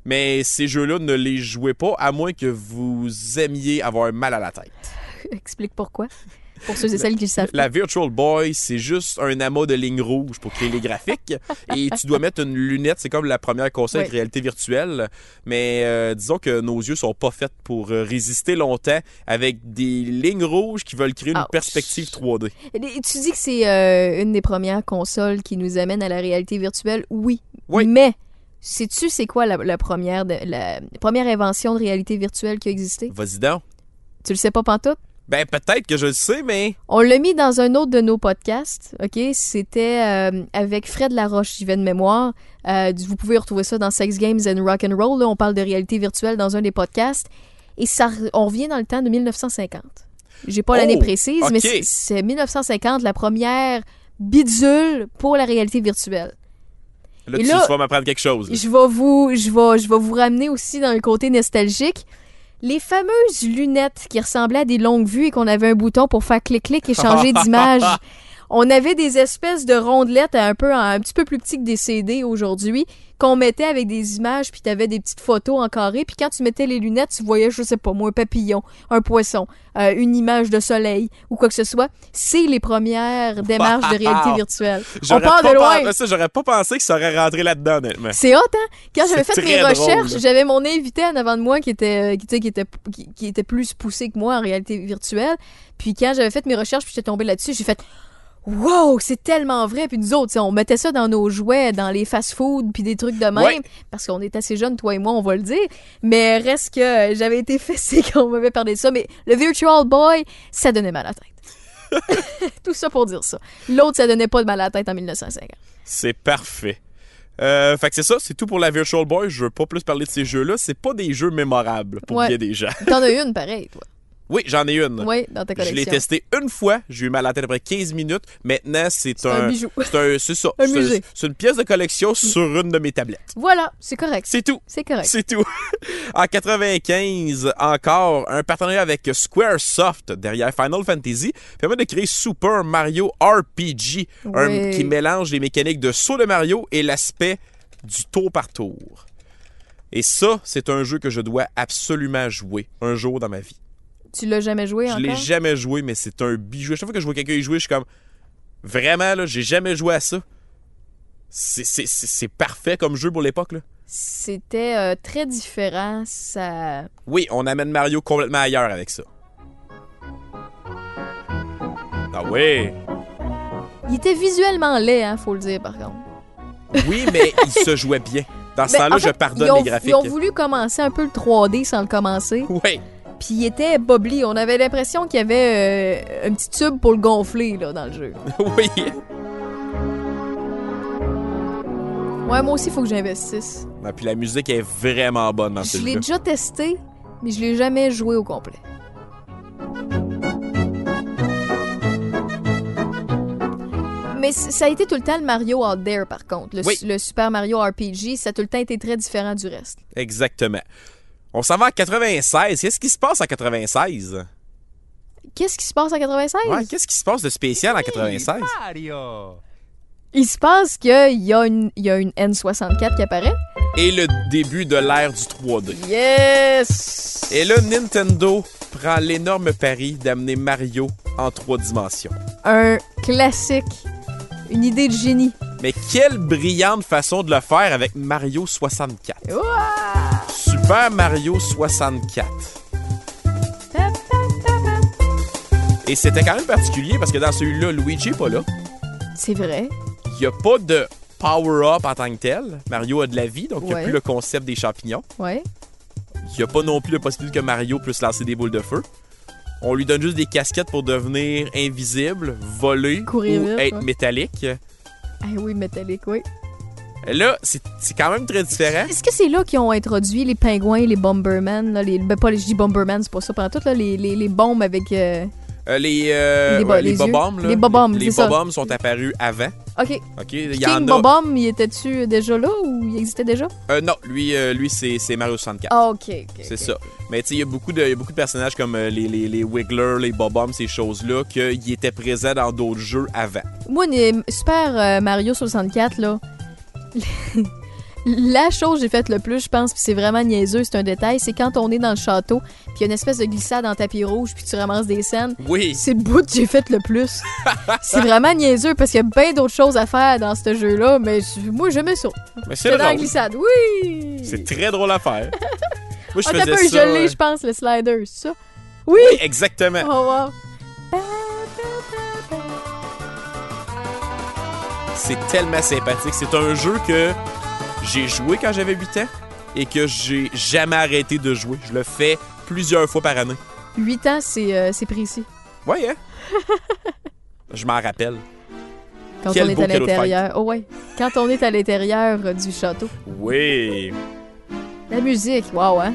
Mais ces jeux-là, ne les jouez pas à moins que vous aimiez avoir mal à la tête. [LAUGHS] Explique pourquoi. Pour ceux et celles qui le savent. La Virtual Boy, c'est juste un amas de lignes rouges pour créer les graphiques. [LAUGHS] et tu dois mettre une lunette, c'est comme la première console avec Ouais. réalité virtuelle. Mais euh, disons que nos yeux sont pas faits pour euh, résister longtemps avec des lignes rouges qui veulent créer une Ouch. perspective 3D. Et Tu dis que c'est euh, une des premières consoles qui nous amène à la réalité virtuelle. Oui. Oui. Mais, sais-tu c'est quoi la, la première, de- la première invention de réalité virtuelle qui a existé? Vas-y donc. Tu le sais pas pantoute? Ben peut-être que je le sais, mais On l'a mis dans un autre de nos podcasts, OK? C'était euh, avec Fred Laroche, j'y vais de mémoire. Euh, vous pouvez retrouver ça dans Sex Games and Rock and Roll. Là, on parle de réalité virtuelle dans un des podcasts. Et ça, on revient dans le temps de 1950. J'ai pas Oh, l'année précise, mais c'est- c'est 1950, la première bidule pour la réalité virtuelle. là, Et tu, là, vas m'apprendre quelque chose. là. Je vais vous, je vais, je vais vous ramener aussi dans le côté nostalgique. Les fameuses lunettes qui ressemblaient à des longues vues et qu'on avait un bouton pour faire clic-clic et changer [LAUGHS] d'image. On avait des espèces de rondelettes un peu un petit peu plus petits que des CD aujourd'hui qu'on mettait avec des images puis t'avais des petites photos en carré puis quand tu mettais les lunettes tu voyais je sais pas moi un papillon, un poisson, euh, une image de soleil ou quoi que ce soit. C'est les premières [LAUGHS] démarches de réalité virtuelle. On part pas de loin. ça, j'aurais pas pensé que ça aurait rentré là-dedans, honnêtement. C'est hot, hein? Quand j'avais fait mes recherches, là. j'avais mon invité en avant de moi qui était, euh, qui, était, qui, qui était plus poussé que moi en réalité virtuelle. Puis quand j'avais fait mes recherches puis j'étais tombée là-dessus, j'ai fait Wow, c'est tellement vrai. Puis nous autres, on mettait ça dans nos jouets, dans les fast-food, puis des trucs de même. Ouais. Parce qu'on est assez jeunes, toi et moi, on va le dire. Mais reste que euh, j'avais été [LAUGHS] fessée quand on m'avait parlé de ça. Mais le Virtual Boy, ça donnait mal à la tête. [LAUGHS] Tout ça pour dire ça. L'autre, ça donnait pas de mal à la tête en 1950. C'est parfait. Euh, fait que c'est ça, c'est tout pour la Virtual Boy. Je veux pas plus parler de ces jeux-là. C'est pas des jeux mémorables pour Ouais. bien des gens. T'en as [LAUGHS] une pareille, toi. Oui, j'en ai une. Oui, dans ta Je collection. l'ai testé une fois, j'ai eu mal à la tête après 15 minutes. Maintenant, c'est C'est un bijou. C'est un, c'est ça. [LAUGHS] Un C'est- musée. C'est une pièce de collection sur une de mes tablettes. Voilà, c'est correct. C'est tout. C'est correct. C'est tout. [LAUGHS] en 95, encore, un partenariat avec Squaresoft derrière Final Fantasy permet de créer Super Mario RPG, un- qui mélange les mécaniques de saut de Mario et l'aspect du tour par tour. Et ça, c'est un jeu que je dois absolument jouer un jour dans ma vie. Tu l'as jamais joué Je encore? l'ai jamais joué, mais c'est un bijou. Chaque fois que je vois quelqu'un y jouer, je suis comme vraiment là, j'ai jamais joué à ça. C'est- parfait comme jeu pour l'époque là. C'était euh, très différent. Ça. Oui, on amène Mario complètement ailleurs avec ça. Ah oui. Il était visuellement laid, hein, faut le dire, par contre. Oui, mais il se jouait bien. Dans ce [LAUGHS] Ben, temps-là, en fait, je pardonne ont, les graphiques. Ils ont voulu commencer un peu le 3D sans le commencer. Oui. Puis il était bubbly. On avait l'impression qu'il y avait euh, un petit tube pour le gonfler là, dans le jeu. [LAUGHS] oui. Ouais, moi aussi, il faut que j'investisse. Ah, puis la musique est vraiment bonne dans ce Je l'ai jeu. déjà testé, mais je l'ai jamais joué au complet. Mais ça a été tout le temps le Mario Out There, par contre. Le, Oui. le Super Mario RPG, ça a tout le temps été très différent du reste. Exactement. On s'en va en 96. Qu'est-ce qui se passe en 96? Qu'est-ce qui se passe en 96? Ouais, qu'est-ce qui se passe de spécial en 96? Il se passe qu'il y, a une- il y a une N64 qui apparaît. Et le début de l'ère du 3D. Yes! Et là, Nintendo prend l'énorme pari d'amener Mario en trois dimensions. Un classique. Une idée de génie. Mais quelle brillante façon de le faire avec Mario 64. Ouah! Super Mario 64. Et c'était quand même particulier parce que dans celui-là, Luigi est pas là. C'est vrai. Il n'y a pas de power-up en tant que tel. Mario a de la vie, donc il n'y a Ouais. plus le concept des champignons. Ouais. Il n'y a pas non plus la possibilité que Mario puisse lancer des boules de feu. On lui donne juste des casquettes pour devenir invisible, voler Courir ou vite, être ouais. métallique. Ah oui, métallique, oui. Là, c'est quand même très différent. Est-ce que c'est là qu'ils ont introduit les pingouins, les Bomberman, là, les, ben pas les, je dis Bomberman, c'est pas ça, pendant tout, là, les, les, les bombes avec... euh, Euh, les euh, Les ouais, les les là. Les bobombs, les sont apparus avant. OK. OK, il y King en a. Bobom, il était-tu déjà là ou il existait déjà? Euh, non, lui, euh, lui c'est Mario 64. Ah, OK. C'est ça. Mais tu sais, il y, a beaucoup de- il y a beaucoup de personnages comme les, les, les Wiggler, les Bobombs, ces choses-là, qui étaient présents dans d'autres jeux avant. Moi, Super Mario 64, là, [LAUGHS] la chose que j'ai faite le plus, je pense, puis c'est vraiment niaiseux, c'est un détail, c'est quand on est dans le château, puis il y a une espèce de glissade en tapis rouge, puis tu ramasses des scènes. Oui, C'est le bout que j'ai fait le plus. [LAUGHS] c'est vraiment niaiseux parce qu'il y a bien d'autres choses à faire dans ce jeu-là, mais je- moi, j'aimais ça. mais c'est dans la glissade, oui! C'est très drôle à faire. [LAUGHS] Moi, je faisais peu, ça. je l'ai, euh, je pense, le slider, c'est ça? Oui! Oui, exactement. Oh, wow. C'est tellement sympathique. C'est un jeu que j'ai joué quand j'avais 8 ans et que j'ai jamais arrêté de jouer. Je le fais plusieurs fois par année. 8 ans, c'est euh, c'est précis. Ouais, hein? [LAUGHS] je m'en rappelle. Quand Quel on est à l'intérieur. Oh ouais. Quand on est à l'intérieur euh, du château. Oui. La musique, waouh, hein?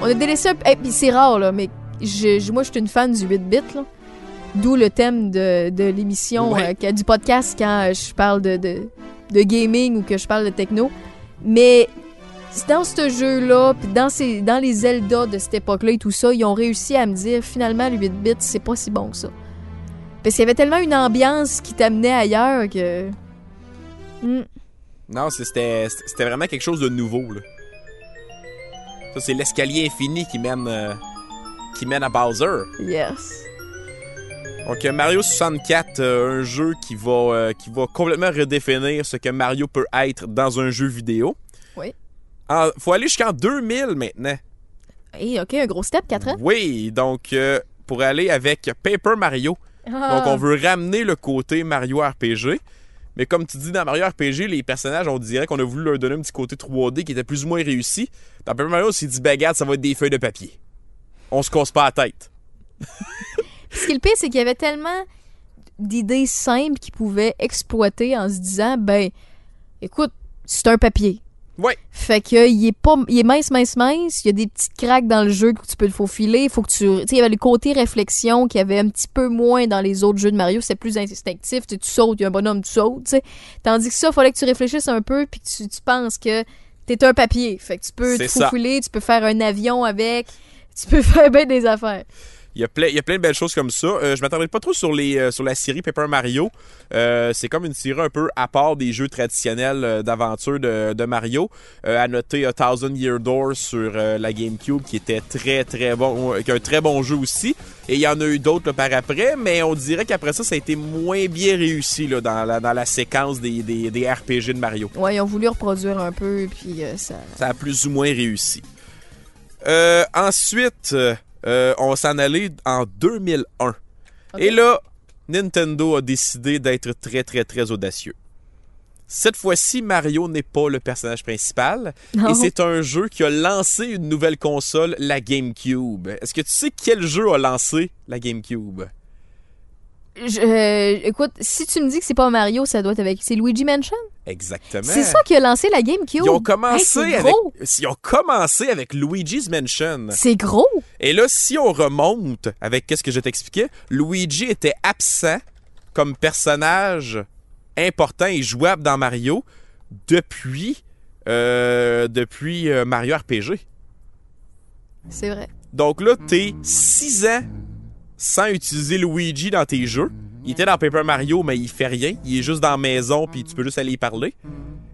On a délaissé un... Eh, puis c'est rare, là, mais je, je- moi, je suis une fan du 8-bit, là. D'où le thème de, de l'émission, Ouais. euh, du podcast quand euh, je parle de, de, de gaming ou que je parle de techno. Mais c'est dans ce jeu-là, puis dans, ces, dans les Zelda de cette époque-là et tout ça, ils ont réussi à me dire, finalement, le 8-bit, c'est pas si bon que ça. Parce qu'il y avait tellement une ambiance qui t'amenait ailleurs que... Hmm. Non, c'était c'était vraiment quelque chose de nouveau. Là. Ça, c'est l'escalier infini qui mène, euh, qui mène à Bowser. Yes. Donc, Mario 64, euh, un jeu qui va, euh, qui va complètement redéfinir ce que Mario peut être dans un jeu vidéo. Oui. En- faut aller jusqu'en 2000 maintenant. Hey, OK, un gros step, 4 ans. Oui, donc euh, pour aller avec Paper Mario. Ah. Donc on veut ramener le côté Mario RPG. Mais comme tu dis dans Mario RPG, les personnages, on dirait qu'on a voulu leur donner un petit côté 3D qui était plus ou moins réussi. Dans Paper Mario, on s'est dit, ben regarde, ça va être des feuilles de papier. On se casse pas la tête. [LAUGHS] Ce qui est le pire, c'est qu'il y avait tellement d'idées simples qu'ils pouvaient exploiter en se disant, ben, écoute, c'est un papier. Ouais. Fait que il est pas, il est mince, mince, mince. Il y a des petites craques dans le jeu que tu peux le faufiler. Il faut que tu, tu il y avait le côté réflexion qui avait un petit peu moins dans les autres jeux de Mario. C'est plus instinctif. Tu, sautes, il y a un bonhomme, tu sautes. Tandis que ça, il fallait que tu réfléchisses un peu puis que tu, tu penses que t'es un papier. Fait que tu peux te faufiler, tu peux faire un avion avec, tu peux [LAUGHS] faire bien des affaires. Il y, a plein, il y a plein de belles choses comme ça. Euh, je m'attendrai pas trop sur, les, euh, sur la série Paper Mario. Euh, c'est comme une série un peu à part des jeux traditionnels d'aventure de, de Mario. À noter A Thousand Year Door sur la GameCube qui était très très bon, qui est un très bon jeu aussi. Et il y en a eu d'autres par après, mais on dirait qu'après ça, ça a été moins bien réussi là, dans, la, dans la séquence des, des, des RPG de Mario. Ouais, ils ont voulu reproduire un peu, puis ça. Ça a plus ou moins réussi. Ensuite, euh, on va s'en aller en 2001. Et là, Nintendo a décidé d'être très, très, très audacieux. Cette fois-ci, Mario n'est pas le personnage principal. Non. Et c'est un jeu qui a lancé une nouvelle console, la GameCube. Est-ce que tu sais quel jeu a lancé la GameCube? Je- euh, écoute, si tu me dis que c'est pas Mario, ça doit être avec. C'est Luigi Mansion? Exactement. C'est ça qui a lancé la GameCube. Ils ont commencé Hey, c'est avec, gros. ils ont commencé avec Luigi's Mansion. C'est gros. Et là, si on remonte avec qu'est-ce que je t'expliquais, Luigi était absent comme personnage important et jouable dans Mario depuis, euh, depuis euh, Mario RPG. C'est vrai. Donc là, t'es 6 ans sans utiliser Luigi dans tes jeux. Il était dans Paper Mario, mais il fait rien. Il est juste dans la maison, puis tu peux juste aller y parler.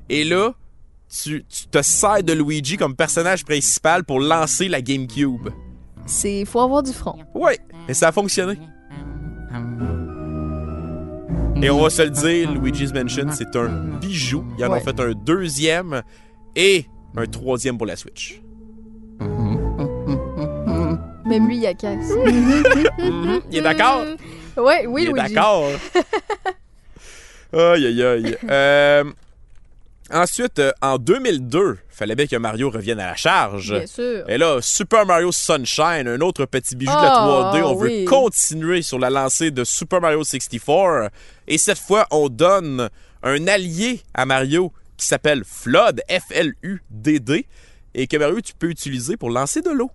Et là, tu, tu te sers de Luigi comme personnage principal pour lancer la GameCube. C'est. Faut avoir du front. Ouais, mais ça a fonctionné. Et on va se le dire, Luigi's Mansion, c'est un bijou. Ils en Ouais. ont fait un deuxième et un troisième pour la Switch. Même lui, il a casse. [LAUGHS] Mhm. Il est d'accord? [LAUGHS] Ouais, oui, Il est d'accord. [LAUGHS] aïe, aïe, aïe. Euh, ensuite, euh, en 2002, fallait bien que Mario revienne à la charge. Bien sûr. Et là, Super Mario Sunshine, un autre petit bijou de la Ah, 3D. On veut oui. continuer sur la lancée de Super Mario 64. Et cette fois, on donne un allié à Mario qui s'appelle Flood, F-L-U-D-D, et que Mario, tu peux utiliser pour lancer de l'eau.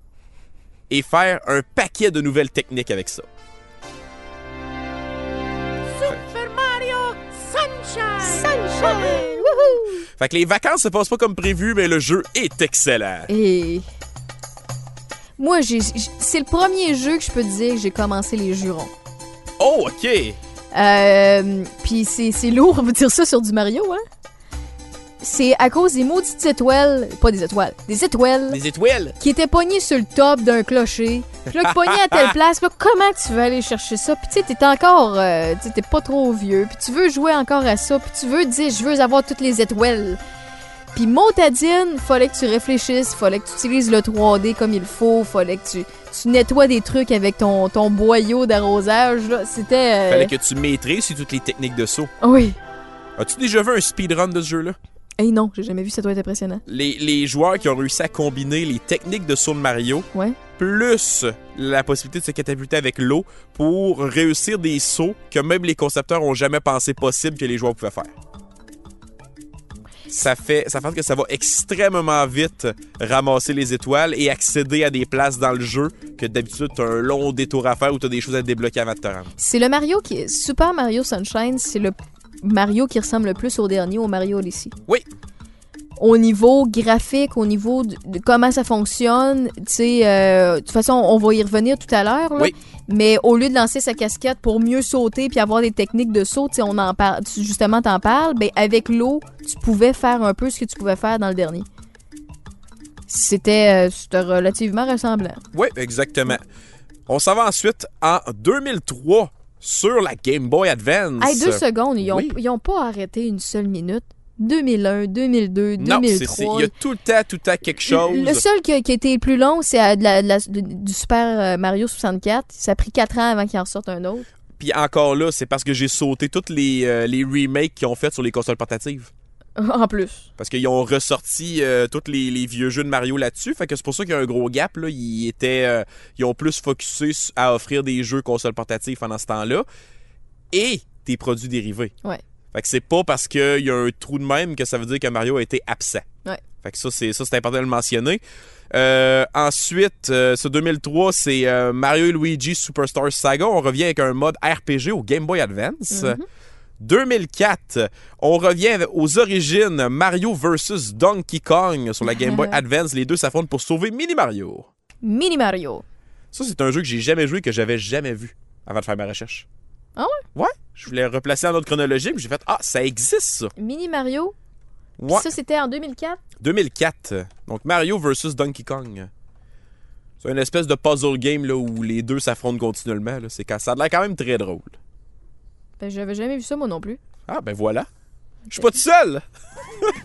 Et faire un paquet de nouvelles techniques avec ça. Sunshine! Wouhou! Fait que les vacances se passent pas comme prévu, mais le jeu est excellent. Et. Moi, j'ai, j'ai- c'est le premier jeu que je peux te dire que j'ai commencé les jurons. Oh, OK. Euh, Puis c'est, c'est lourd de dire ça sur du Mario, hein? C'est à cause des maudites étoiles, pas des étoiles, des étoiles Les étoiles? qui étaient pognées sur le top d'un clocher. Puis là, pognées à telle [LAUGHS] place. Là, comment tu veux aller chercher ça? Puis tu sais, t'es encore, euh, t'es pas trop vieux. Puis tu veux jouer encore à ça. Puis tu veux dire, je veux avoir toutes les étoiles. Puis motadine, fallait que tu réfléchisses, fallait que tu utilises le 3D comme il faut, fallait que tu, tu nettoies des trucs avec ton, ton boyau d'arrosage. là. C'était... euh, Fallait que tu maîtrises toutes les techniques de saut. Oui. As-tu déjà vu un speedrun de ce jeu-là? Hey non, j'ai jamais vu, ça doit être impressionnant. Les, les joueurs qui ont réussi à combiner les techniques de saut de Mario, Ouais. plus la possibilité de se catapulter avec l'eau pour réussir des sauts que même les concepteurs ont jamais pensé possible que les joueurs pouvaient faire. Ça fait, ça fait que ça va extrêmement vite ramasser les étoiles et accéder à des places dans le jeu que d'habitude t'as un long détour à faire ou t'as des choses à débloquer avant de te rendre. C'est le Mario qui... Super Mario Sunshine, c'est le Mario qui ressemble le plus au dernier, au Mario Odyssey. Oui. Au niveau graphique, au niveau de, de comment ça fonctionne, tu sais, euh, de toute façon, on va y revenir tout à l'heure. Oui. Mais au lieu de lancer sa casquette pour mieux sauter puis avoir des techniques de saut, tu sais, on en parle, justement, t'en parles, ben avec l'eau, tu pouvais faire un peu ce que tu pouvais faire dans le dernier. C'était euh, c'était relativement ressemblant. Oui, exactement. On s'en va ensuite en 2003 sur la Game Boy Advance. Hey, deux secondes, ils ont, Oui. pas arrêté une seule minute. 2001, 2002, Non, c'est- c'est- 2003. il y a tout le temps, tout le temps quelque chose. Le seul qui a, qui a été plus long, c'est du Super euh, Mario 64. Ça a pris 4 ans avant qu'il en sorte un autre. Puis encore là, c'est parce que j'ai sauté tous les, euh, les remakes qu'ils ont fait sur les consoles portatives. [LAUGHS] en plus. Parce qu'ils ont ressorti euh, tous les, les vieux jeux de Mario là-dessus. Fait que c'est pour ça qu'il y a un gros gap. Là. Ils, étaient, euh, ils ont plus focusé à offrir des jeux consoles portatives pendant ce temps-là. Et des produits dérivés. Ouais. Fait que c'est pas parce qu'il y a un trou de même que ça veut dire que Mario a été absent. Ouais. Fait que ça, c'est ça, c'est important de le mentionner. Euh, ensuite, euh, ce 2003, c'est euh, Mario et Luigi Superstar Saga. On revient avec un mode RPG au Game Boy Advance. 2004, on revient aux origines Mario vs Donkey Kong sur la Game Boy [LAUGHS] Advance. Les deux s'affrontent pour sauver Mini Mario. Mini Mario. Ça, c'est un jeu que j'ai jamais joué, que j'avais jamais vu avant de faire ma recherche. Ah ouais? Ouais. Je voulais replacer en ordre chronologique, j'ai fait Ah, ça existe, ça. Mini Mario? Puis Ouais. Ça, c'était en 2004. 2004. Donc Mario versus Donkey Kong. C'est une espèce de puzzle game là, où les deux s'affrontent continuellement. là. C'est quand ça a l'air quand même très drôle. Ben, j'avais jamais vu ça, moi non plus. Ah, ben voilà. Je suis pas tout seul. [LAUGHS]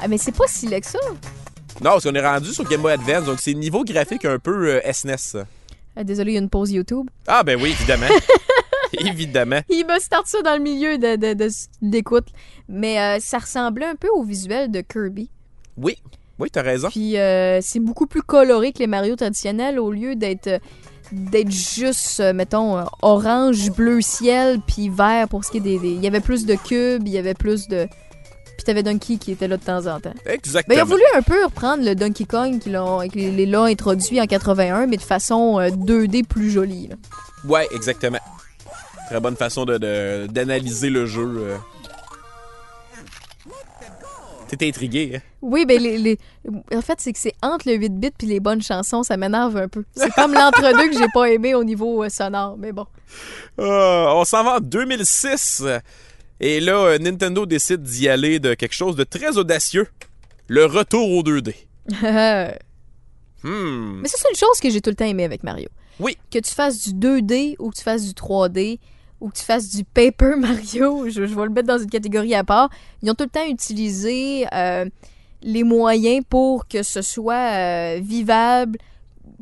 Ah, mais c'est pas si laid que ça. Non, parce qu'on est rendu sur Game Boy Advance, donc c'est niveau graphique un peu euh, SNES. Ah, désolé, il y a une pause YouTube. Ah, ben oui, évidemment. [LAUGHS] Évidemment. Il me starte ça dans le milieu de, de- de- d'écoute. Mais euh, ça ressemblait un peu au visuel de Kirby. Oui, oui, t'as raison. Puis euh, c'est beaucoup plus coloré que les Mario traditionnels au lieu d'être euh, d'être juste, euh, mettons, euh, orange, bleu ciel, puis vert pour ce qui est des, des- Il y avait plus de cubes, il y avait plus de... Puis t'avais Donkey qui était là de temps en temps. Ben, Exactement. il a voulu un peu reprendre le Donkey Kong qu'ils l'ont introduit en 81, mais de façon euh, 2D plus jolie. là. Ouais, exactement. Très bonne façon de, de- d'analyser le jeu. T'es intrigué, hein? Oui, ben les, les- en fait, c'est que c'est entre le 8 bits puis les bonnes chansons, ça m'énerve un peu. C'est comme l'entre-deux que j'ai pas aimé au niveau euh, sonore, mais bon. Euh, on s'en va en 2006. Et là, euh, Nintendo décide d'y aller de quelque chose de très audacieux. Le retour au 2D. [LAUGHS] mais Hmm. ça, c'est une chose que j'ai tout le temps aimé avec Mario. Oui. Que tu fasses du 2D ou que tu fasses du 3D ou que tu fasses du Paper [LAUGHS] Mario, je, vais le mettre dans une catégorie à part. Ils ont tout le temps utilisé euh, les moyens pour que ce soit euh, vivable,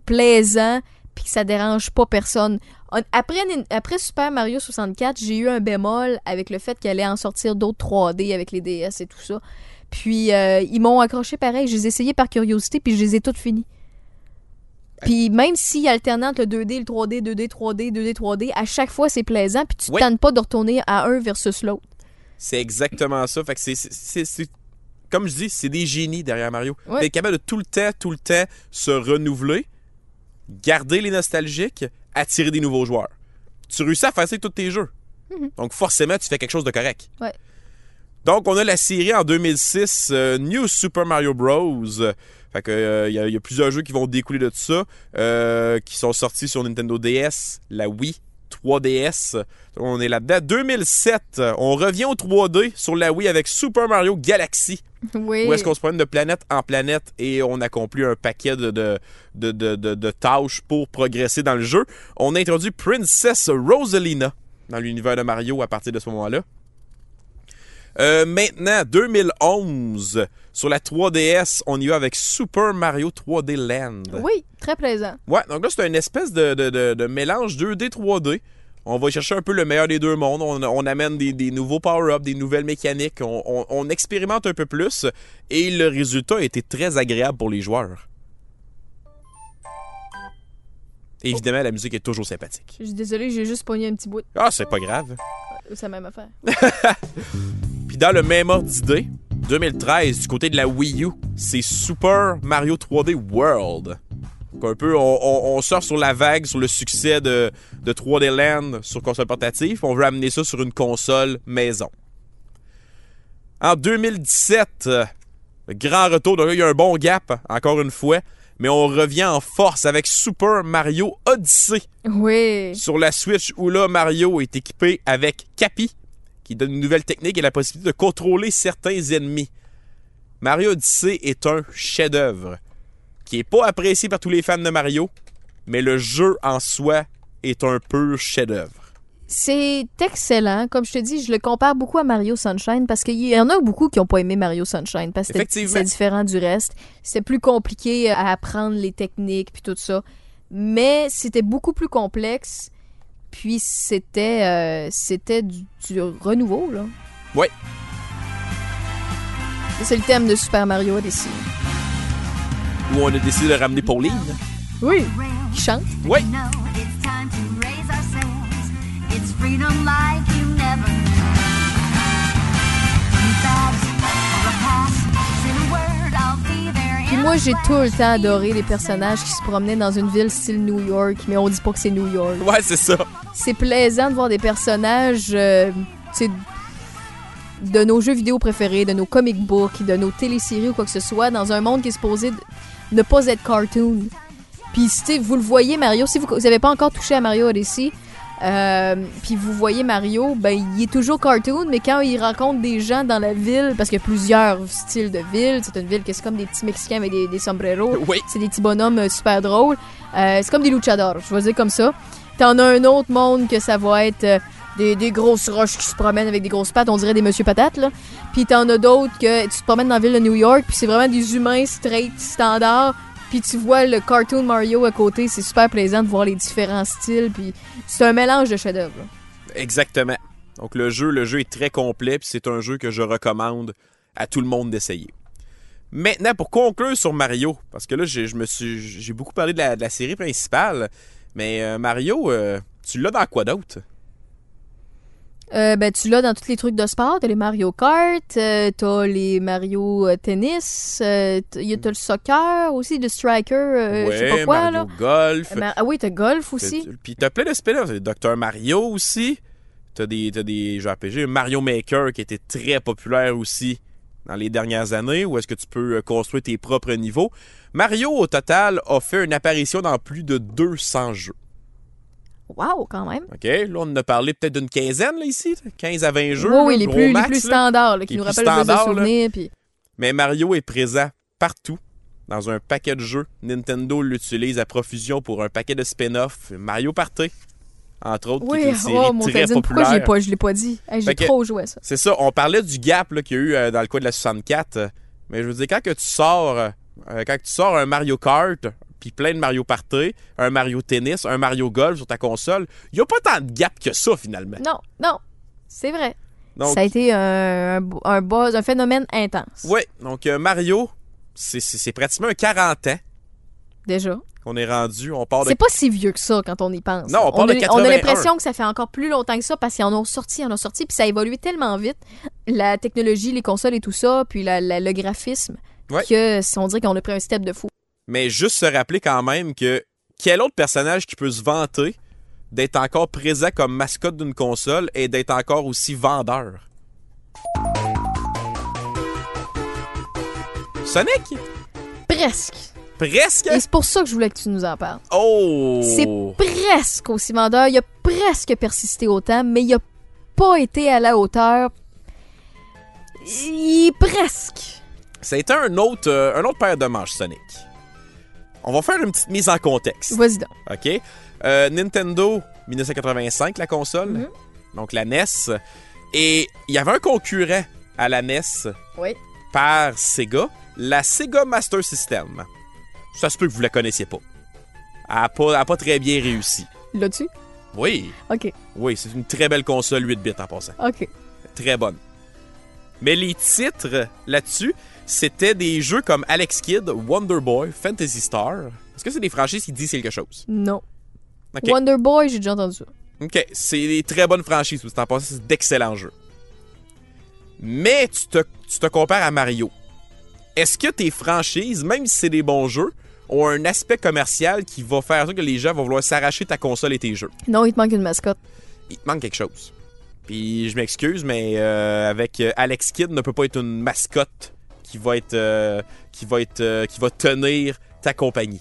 plaisant, puis que ça dérange pas personne. On- Après, Super Mario 64, j'ai eu un bémol avec le fait qu'il allait en sortir d'autres 3D avec les DS et tout ça. Puis euh, ils m'ont accroché pareil. Je les ai essayés par curiosité, puis je les ai toutes finis. Puis même si alternant entre le 2D, le 3D, 2D, 3D, 2D, 3D, à chaque fois c'est plaisant, puis tu Oui. ne pas de retourner à un versus l'autre. C'est exactement ça. Fait que c'est, c'est- c'est- c'est- comme je dis, c'est des génies derrière Mario. Ouais. D'être capable de tout le temps, tout le temps se renouveler, garder les nostalgiques, attirer des nouveaux joueurs. Tu réussis à faire ça avec tous tes jeux. Donc forcément, tu fais quelque chose de correct. Ouais. Donc on a la série en 2006, euh, New Super Mario Bros. Fait que euh, il y, a- il y a plusieurs jeux qui vont découler de tout ça, euh, qui sont sortis sur Nintendo DS, la Wii, 3DS. On est là-dedans. 2007, euh, on revient au 3D sur la Wii avec Super Mario Galaxy. Oui. Où est-ce qu'on se promène de planète en planète et on accomplit un paquet de, de, de, de- de- de tâches pour progresser dans le jeu. On a introduit Princess Rosalina dans l'univers de Mario à partir de ce moment-là. Euh, maintenant, 2011, sur la 3DS, on y va avec Super Mario 3D Land. Oui, très plaisant. Ouais, donc là, c'est une espèce de, de- de- de mélange 2D, 3D. On va chercher un peu le meilleur des deux mondes. On, on amène des, des nouveaux power-ups, des nouvelles mécaniques. On, on- on expérimente un peu plus. Et le résultat a été très agréable pour les joueurs. Évidemment, la musique est toujours sympathique. Je suis désolée, j'ai juste pogné un petit bout. Ah, c'est pas grave. C'est la même affaire. [LAUGHS] Puis dans le même ordre d'idée, 2013, du côté de la Wii U, c'est Super Mario 3D World. Donc un peu, on, on, on sort sur la vague, sur le succès de, de 3D Land sur console portative. On veut amener ça sur une console maison. En 2017, euh, le grand retour. Donc là, il y a un bon gap, encore une fois. Mais on revient en force avec Super Mario Odyssey Oui. sur la Switch où là, Mario est équipé avec Capi, qui donne une nouvelle technique et la possibilité de contrôler certains ennemis. Mario Odyssey est un chef-d'œuvre qui est pas apprécié par tous les fans de Mario, mais le jeu en soi est un pur chef-d'œuvre. C'est excellent. Comme je te dis, je le compare beaucoup à Mario Sunshine parce qu'il y en a beaucoup qui n'ont pas aimé Mario Sunshine parce que c'est différent du reste. C'était plus compliqué à apprendre les techniques puis tout ça. Mais c'était beaucoup plus complexe. Puis c'était euh, c'était du, du renouveau, là. Ouais. C'est le thème de Super Mario Odyssey. Où on a décidé de ramener Pauline. Oui. Qui chante. Oui. Moi, j'ai tout le temps adoré les personnages qui se promenaient dans une ville style New York, mais on dit pas que c'est New York. Ouais, c'est ça. c'est plaisant de voir des personnages euh, tu sais, de nos jeux vidéo préférés, de nos comic books, de nos téléséries ou quoi que ce soit, dans un monde qui est supposé ne pas être cartoon. Puis, vous le voyez, Mario, si vous n'avez pas encore touché à Mario Odyssey, euh, puis vous voyez Mario, ben il est toujours cartoon, mais quand il rencontre des gens dans la ville, parce qu'il y a plusieurs styles de ville, c'est une ville qui est comme des petits Mexicains avec des, des sombreros, [LAUGHS] Oui. c'est des petits bonhommes euh, super drôles. Euh, c'est comme des luchadors, je vais dire comme ça. T'en as un autre monde que ça va être euh, des, des grosses roches qui se promènent avec des grosses pattes, on dirait des Monsieur Patates, là. Puis t'en as d'autres que tu te promènes dans la ville de New York, puis c'est vraiment des humains straight, standards. Puis tu vois le cartoon Mario à côté, c'est super plaisant de voir les différents styles, puis c'est un mélange de chefs-d'œuvre. Exactement. Donc le jeu, le jeu est très complet, puis c'est un jeu que je recommande à tout le monde d'essayer. Maintenant, pour conclure sur Mario, parce que là, j'ai, je me suis, j'ai beaucoup parlé de la, de la série principale, mais euh, Mario, euh, tu l'as dans quoi d'autre? Euh, ben, tu l'as dans tous les trucs de sport. T'as les Mario Kart, euh, t'as les Mario euh, Tennis, euh, t'as le soccer aussi, le Striker, euh, je sais pas quoi, Mario là. Golf. Mar- ah oui, t'as Golf aussi. Puis t'as plein de spin-offs. Dr Mario aussi. T'as des, t'as des jeux RPG. Mario Maker qui était très populaire aussi dans les dernières années, où est-ce que tu peux construire tes propres niveaux. Mario, au total, a fait une apparition dans plus de 200 jeux. Wow, quand même. OK? Là, on en a parlé peut-être d'une quinzaine, là, ici. 15 à 20 jeux. oui, oui, là, les plus, les max, plus là. standards, là, qui Les nous plus rappellent le plus de souvenirs. Puis... Mais Mario est présent partout dans un paquet de jeux. Nintendo l'utilise à profusion pour un paquet de spin-offs. Mario Party, entre autres, qui Oui, est une série oh, mon très Tadine, pourquoi je populaire. l'ai pas, je l'ai pas dit? Hey, J'ai trop joué à ça. C'est ça, on parlait du gap qu'il y a eu euh, dans le coin de la 64. euh, mais je veux dire, quand que tu sors euh, quand tu sors un Mario Kart, puis plein de Mario Party, un Mario Tennis, un Mario Golf sur ta console, il n'y a pas tant de gap que ça finalement. Non, non, c'est vrai. Donc, Ça a été un, un, buzz, un phénomène intense. ouais, donc euh, Mario, c'est- pratiquement un 40 ans Déjà. qu'on est rendu. On part de C'est pas si vieux que ça quand on y pense. Non, on parle a, de on a 81. l'impression que ça fait encore plus longtemps que ça parce qu'ils en ont sorti, ils en ont sorti, puis ça a évolué tellement vite. La technologie, les consoles et tout ça, puis la- la- le graphisme, Ouais. que on dirait qu'on a pris un step de fou. Mais juste se rappeler quand même que quel autre personnage qui peut se vanter d'être encore présent comme mascotte d'une console et d'être encore aussi vendeur? Sonic? Presque. Presque? Et c'est pour ça que je voulais que tu nous en parles. Oh! C'est presque aussi vendeur. Il a presque persisté autant, mais il a pas été à la hauteur. Il est presque. Été un autre, euh, un autre paire de manches, Sonic. On va faire une petite mise en contexte. Vas-y donc. OK? Euh, Nintendo, 1985, la console. Mhm. Donc la NES. Et il y avait un concurrent à la NES Oui. par Sega, la Sega Master System. Ça se peut que vous la connaissiez pas. Elle n'a pas très bien réussi. L'as-tu? Oui, OK. oui, c'est une très belle console 8 bits en passant. OK. Très bonne. Mais les titres là-dessus, c'était des jeux comme Alex Kidd, Wonder Boy, Fantasy Star. Est-ce que c'est des franchises qui disent quelque chose? Non. Wonder Boy, j'ai déjà entendu ça. OK, c'est des très bonnes franchises. Vous en passez, c'est d'excellents jeux. Mais tu te, tu te compares à Mario. Est-ce que tes franchises, même si c'est des bons jeux, ont un aspect commercial qui va faire en sorte que les gens vont vouloir s'arracher ta console et tes jeux? Non, il te manque une mascotte. Il te manque quelque chose. Puis je m'excuse, mais euh, avec euh, Alex Kidd ne peut pas être une mascotte qui va être euh, qui va être euh, qui va tenir ta compagnie.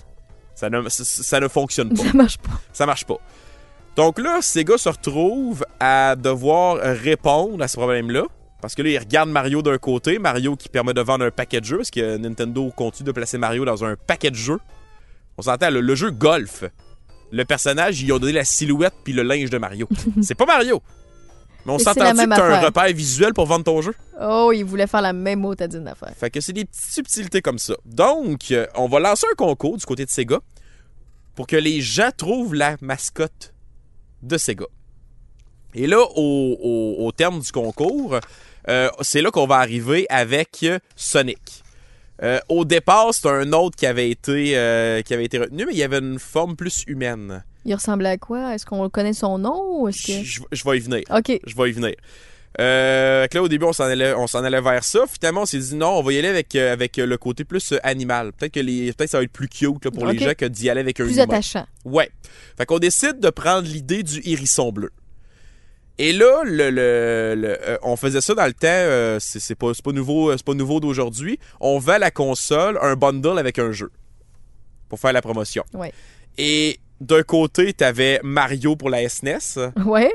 Ça ne, ça, ça ne fonctionne pas. Ça marche pas. Ça marche pas. Donc là, Sega se retrouve à devoir répondre à ce problème-là. Parce que là, ils regardent Mario d'un côté, Mario qui permet de vendre un paquet de jeux, parce que Nintendo continue de placer Mario dans un paquet de jeux. On s'entend, le, le jeu golf. Le personnage, ils ont donné la silhouette puis le linge de Mario. [LAUGHS] c'est pas Mario. Mais on c'est s'entend que t'as un affaire. repère visuel pour vendre ton jeu? Oh, il voulait faire la même motadine d'affaires. Fait que c'est des petites subtilités comme ça. Donc, euh, on va lancer un concours du côté de Sega pour que les gens trouvent la mascotte de Sega. Et là, au, au- au terme du concours, euh, c'est là qu'on va arriver avec Sonic. Euh, au départ, c'était un autre qui avait été qui avait été retenu, mais il y avait une forme plus humaine. Il ressemblait à quoi? Est-ce qu'on connaît son nom ou est-ce Je, que... je- je vais y venir. OK. Je vais y venir. Euh, là, au début, on s'en allait, on s'en allait vers ça. Finalement, on s'est dit non, on va y aller avec, euh, avec euh, le côté plus euh, animal. Peut-être que les, peut-être ça va être plus cute là, pour les gens que d'y aller avec un Plus humain. attachant. Ouais. Fait qu'on décide de prendre l'idée du hérisson bleu. Et là, le, le- le- euh, on faisait ça dans le temps, euh, c'est c'est pas, c'est pas nouveau, euh, c'est pas nouveau d'aujourd'hui. On vend à la console un bundle avec un jeu pour faire la promotion. Ouais. Et d'un côté, t'avais Mario pour la SNES. Ouais.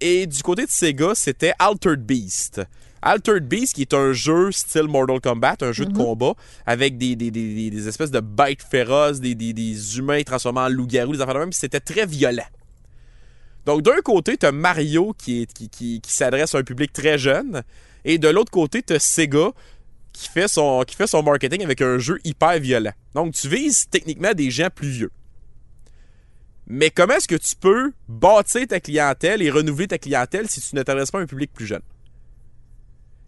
Et du côté de Sega, c'était Altered Beast. Altered Beast, qui est un jeu style Mortal Kombat, un jeu de combat, avec des, des, des- des- des espèces de bêtes féroces, des, des- des humains transformés en loups-garous, des affaires de même, c'était très violent. Donc, d'un côté, t'as Mario qui, est- qui, qui- qui s'adresse à un public très jeune, et de l'autre côté, t'as Sega qui fait, son, qui fait son marketing avec un jeu hyper violent. Donc, tu vises techniquement des gens plus vieux. Mais comment est-ce que tu peux bâtir ta clientèle et renouveler ta clientèle si tu ne t'adresses pas à un public plus jeune?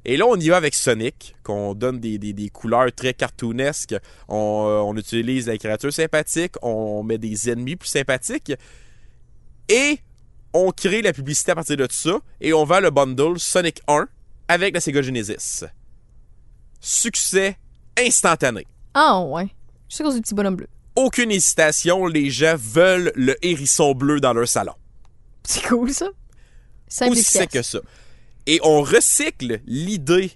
Et là, on y va avec Sonic, qu'on donne des, couleurs très cartoonesques. On, euh, on utilise la créature sympathique, on met des ennemis plus sympathiques. Et on crée la publicité à partir de ça. Et on vend le bundle Sonic 1 avec la Sega Genesis. Succès instantané. Ah, ouais. Je sais cause du petit bonhomme bleu. Aucune hésitation, les gens veulent le hérisson bleu dans leur salon. C'est cool, ça. Simple aussi efficace. que ça. Et on recycle l'idée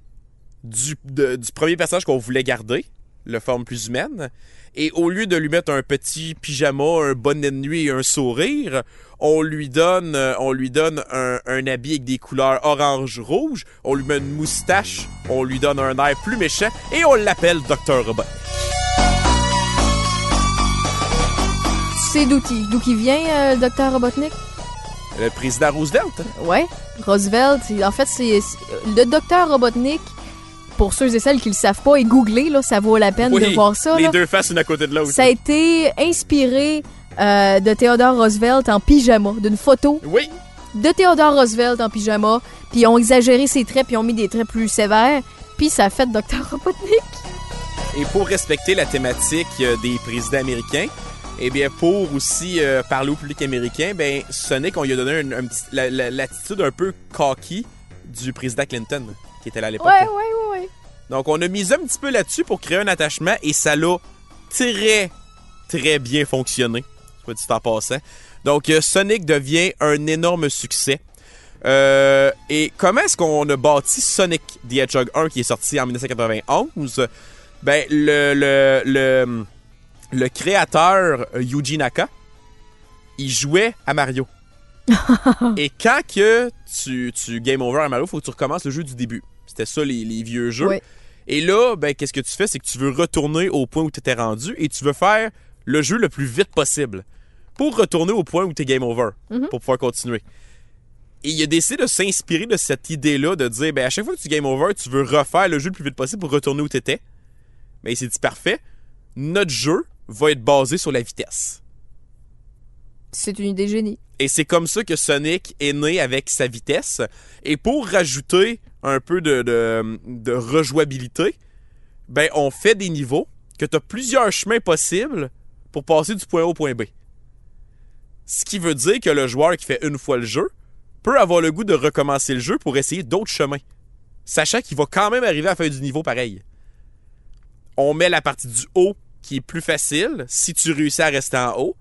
du, de- du premier personnage qu'on voulait garder, le forme plus humaine, et au lieu de lui mettre un petit pyjama, un bonnet de nuit et un sourire, on lui donne, euh, on lui donne un, un habit avec des couleurs orange-rouge, on lui met une moustache, on lui donne un air plus méchant, et on l'appelle Dr. Robot. C'est d'où qui, d'où qui vient, euh, le docteur Robotnik? Le président Roosevelt. Ouais. Roosevelt, en fait, c'est le docteur Robotnik. Pour ceux et celles qui le savent pas, et googler, là, ça vaut la peine de voir ça. les là. deux faces une à côté de l'autre. Ça a été inspiré euh, de Theodore Roosevelt en pyjama, d'une photo Oui, de Theodore Roosevelt en pyjama, puis ils ont exagéré ses traits, puis ils ont mis des traits plus sévères, puis ça a fait Dr. Robotnik. Et pour respecter la thématique euh, des présidents américains, et bien pour aussi euh, parler au public américain, ben Sonic, on lui a donné un, un petit- la- la- l'attitude un peu cocky du président Clinton qui était là à l'époque. Ouais, ouais, ouais, ouais. Donc on a mis un petit peu là-dessus pour créer un attachement et ça l'a très très bien fonctionné, soit dit en passant. Donc euh, Sonic devient un énorme succès. Euh, et comment est-ce qu'on a bâti Sonic the Hedgehog 1 qui est sorti en 1991 Ben le le le, le créateur euh, Yuji Naka, il jouait à Mario. [LAUGHS] et quand que tu, tu game over à Mario, faut que tu recommences le jeu du début. C'était ça les, les vieux jeux. Et là, ben, qu'est-ce que tu fais? C'est que tu veux retourner au point où tu étais rendu et tu veux faire le jeu le plus vite possible pour retourner au point où tu es game over, Mhm. pour pouvoir continuer. Et il a décidé de s'inspirer de cette idée-là, de dire, ben, à chaque fois que tu game over, tu veux refaire le jeu le plus vite possible pour retourner où tu étais. Mais il s'est dit, parfait, notre jeu va être basé sur la vitesse. C'est une idée génie. Et c'est comme ça que Sonic est né avec sa vitesse. Et pour rajouter un peu de, de, de rejouabilité, ben on fait des niveaux que tu as plusieurs chemins possibles pour passer du point A au point B. Ce qui veut dire que le joueur qui fait une fois le jeu peut avoir le goût de recommencer le jeu pour essayer d'autres chemins. Sachant qu'il va quand même arriver à faire du niveau pareil. On met la partie du haut qui est plus facile si tu réussis à rester en haut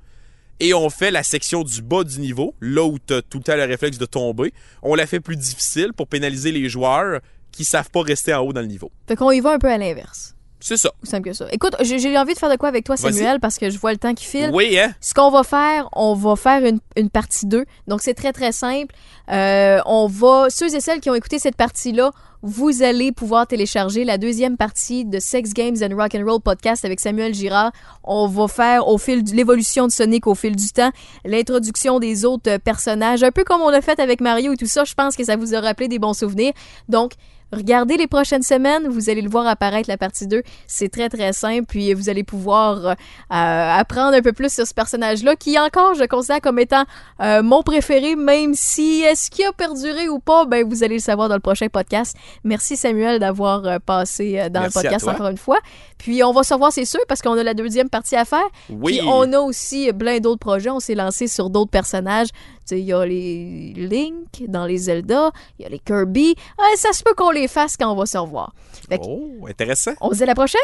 et on fait la section du bas du niveau, là où tu as tout le temps le réflexe de tomber. On la fait plus difficile pour pénaliser les joueurs qui savent pas rester en haut dans le niveau. Fait qu'on y va un peu à l'inverse. C'est ça. Simple que ça. Écoute, j'ai envie de faire de quoi avec toi. Samuel, parce que je vois le temps qui file. Oui, hein? Ce qu'on va faire, on va faire une, une partie 2. Donc, c'est très, très simple. Euh, on va, ceux et celles qui ont écouté cette partie-là, vous allez pouvoir télécharger la deuxième partie de Sex Games and Rock and Roll podcast avec Samuel Girard. On va faire au fil de l'évolution de Sonic au fil du temps, l'introduction des autres personnages, un peu comme on l'a fait avec Mario et tout ça. Je pense que ça vous a rappelé des bons souvenirs. Donc, Regardez les prochaines semaines, vous allez le voir apparaître la partie 2. C'est très très simple, puis vous allez pouvoir euh, euh, apprendre un peu plus sur ce personnage-là, qui encore je considère comme étant euh, mon préféré, même si est-ce qu'il a perduré ou pas, ben vous allez le savoir dans le prochain podcast. Merci Samuel d'avoir passé dans Merci le podcast encore une fois. Puis on va se revoir, c'est sûr, parce qu'on a la deuxième partie à faire. Oui. Puis on a aussi plein d'autres projets. On s'est lancé sur d'autres personnages. Il y a les Link dans les Zelda, il y a les Kirby. Ouais, ça se peut qu'on les fasse quand on va se revoir. Fait que, Oh, intéressant. on se dit à la prochaine.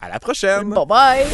À la prochaine. Bye bye.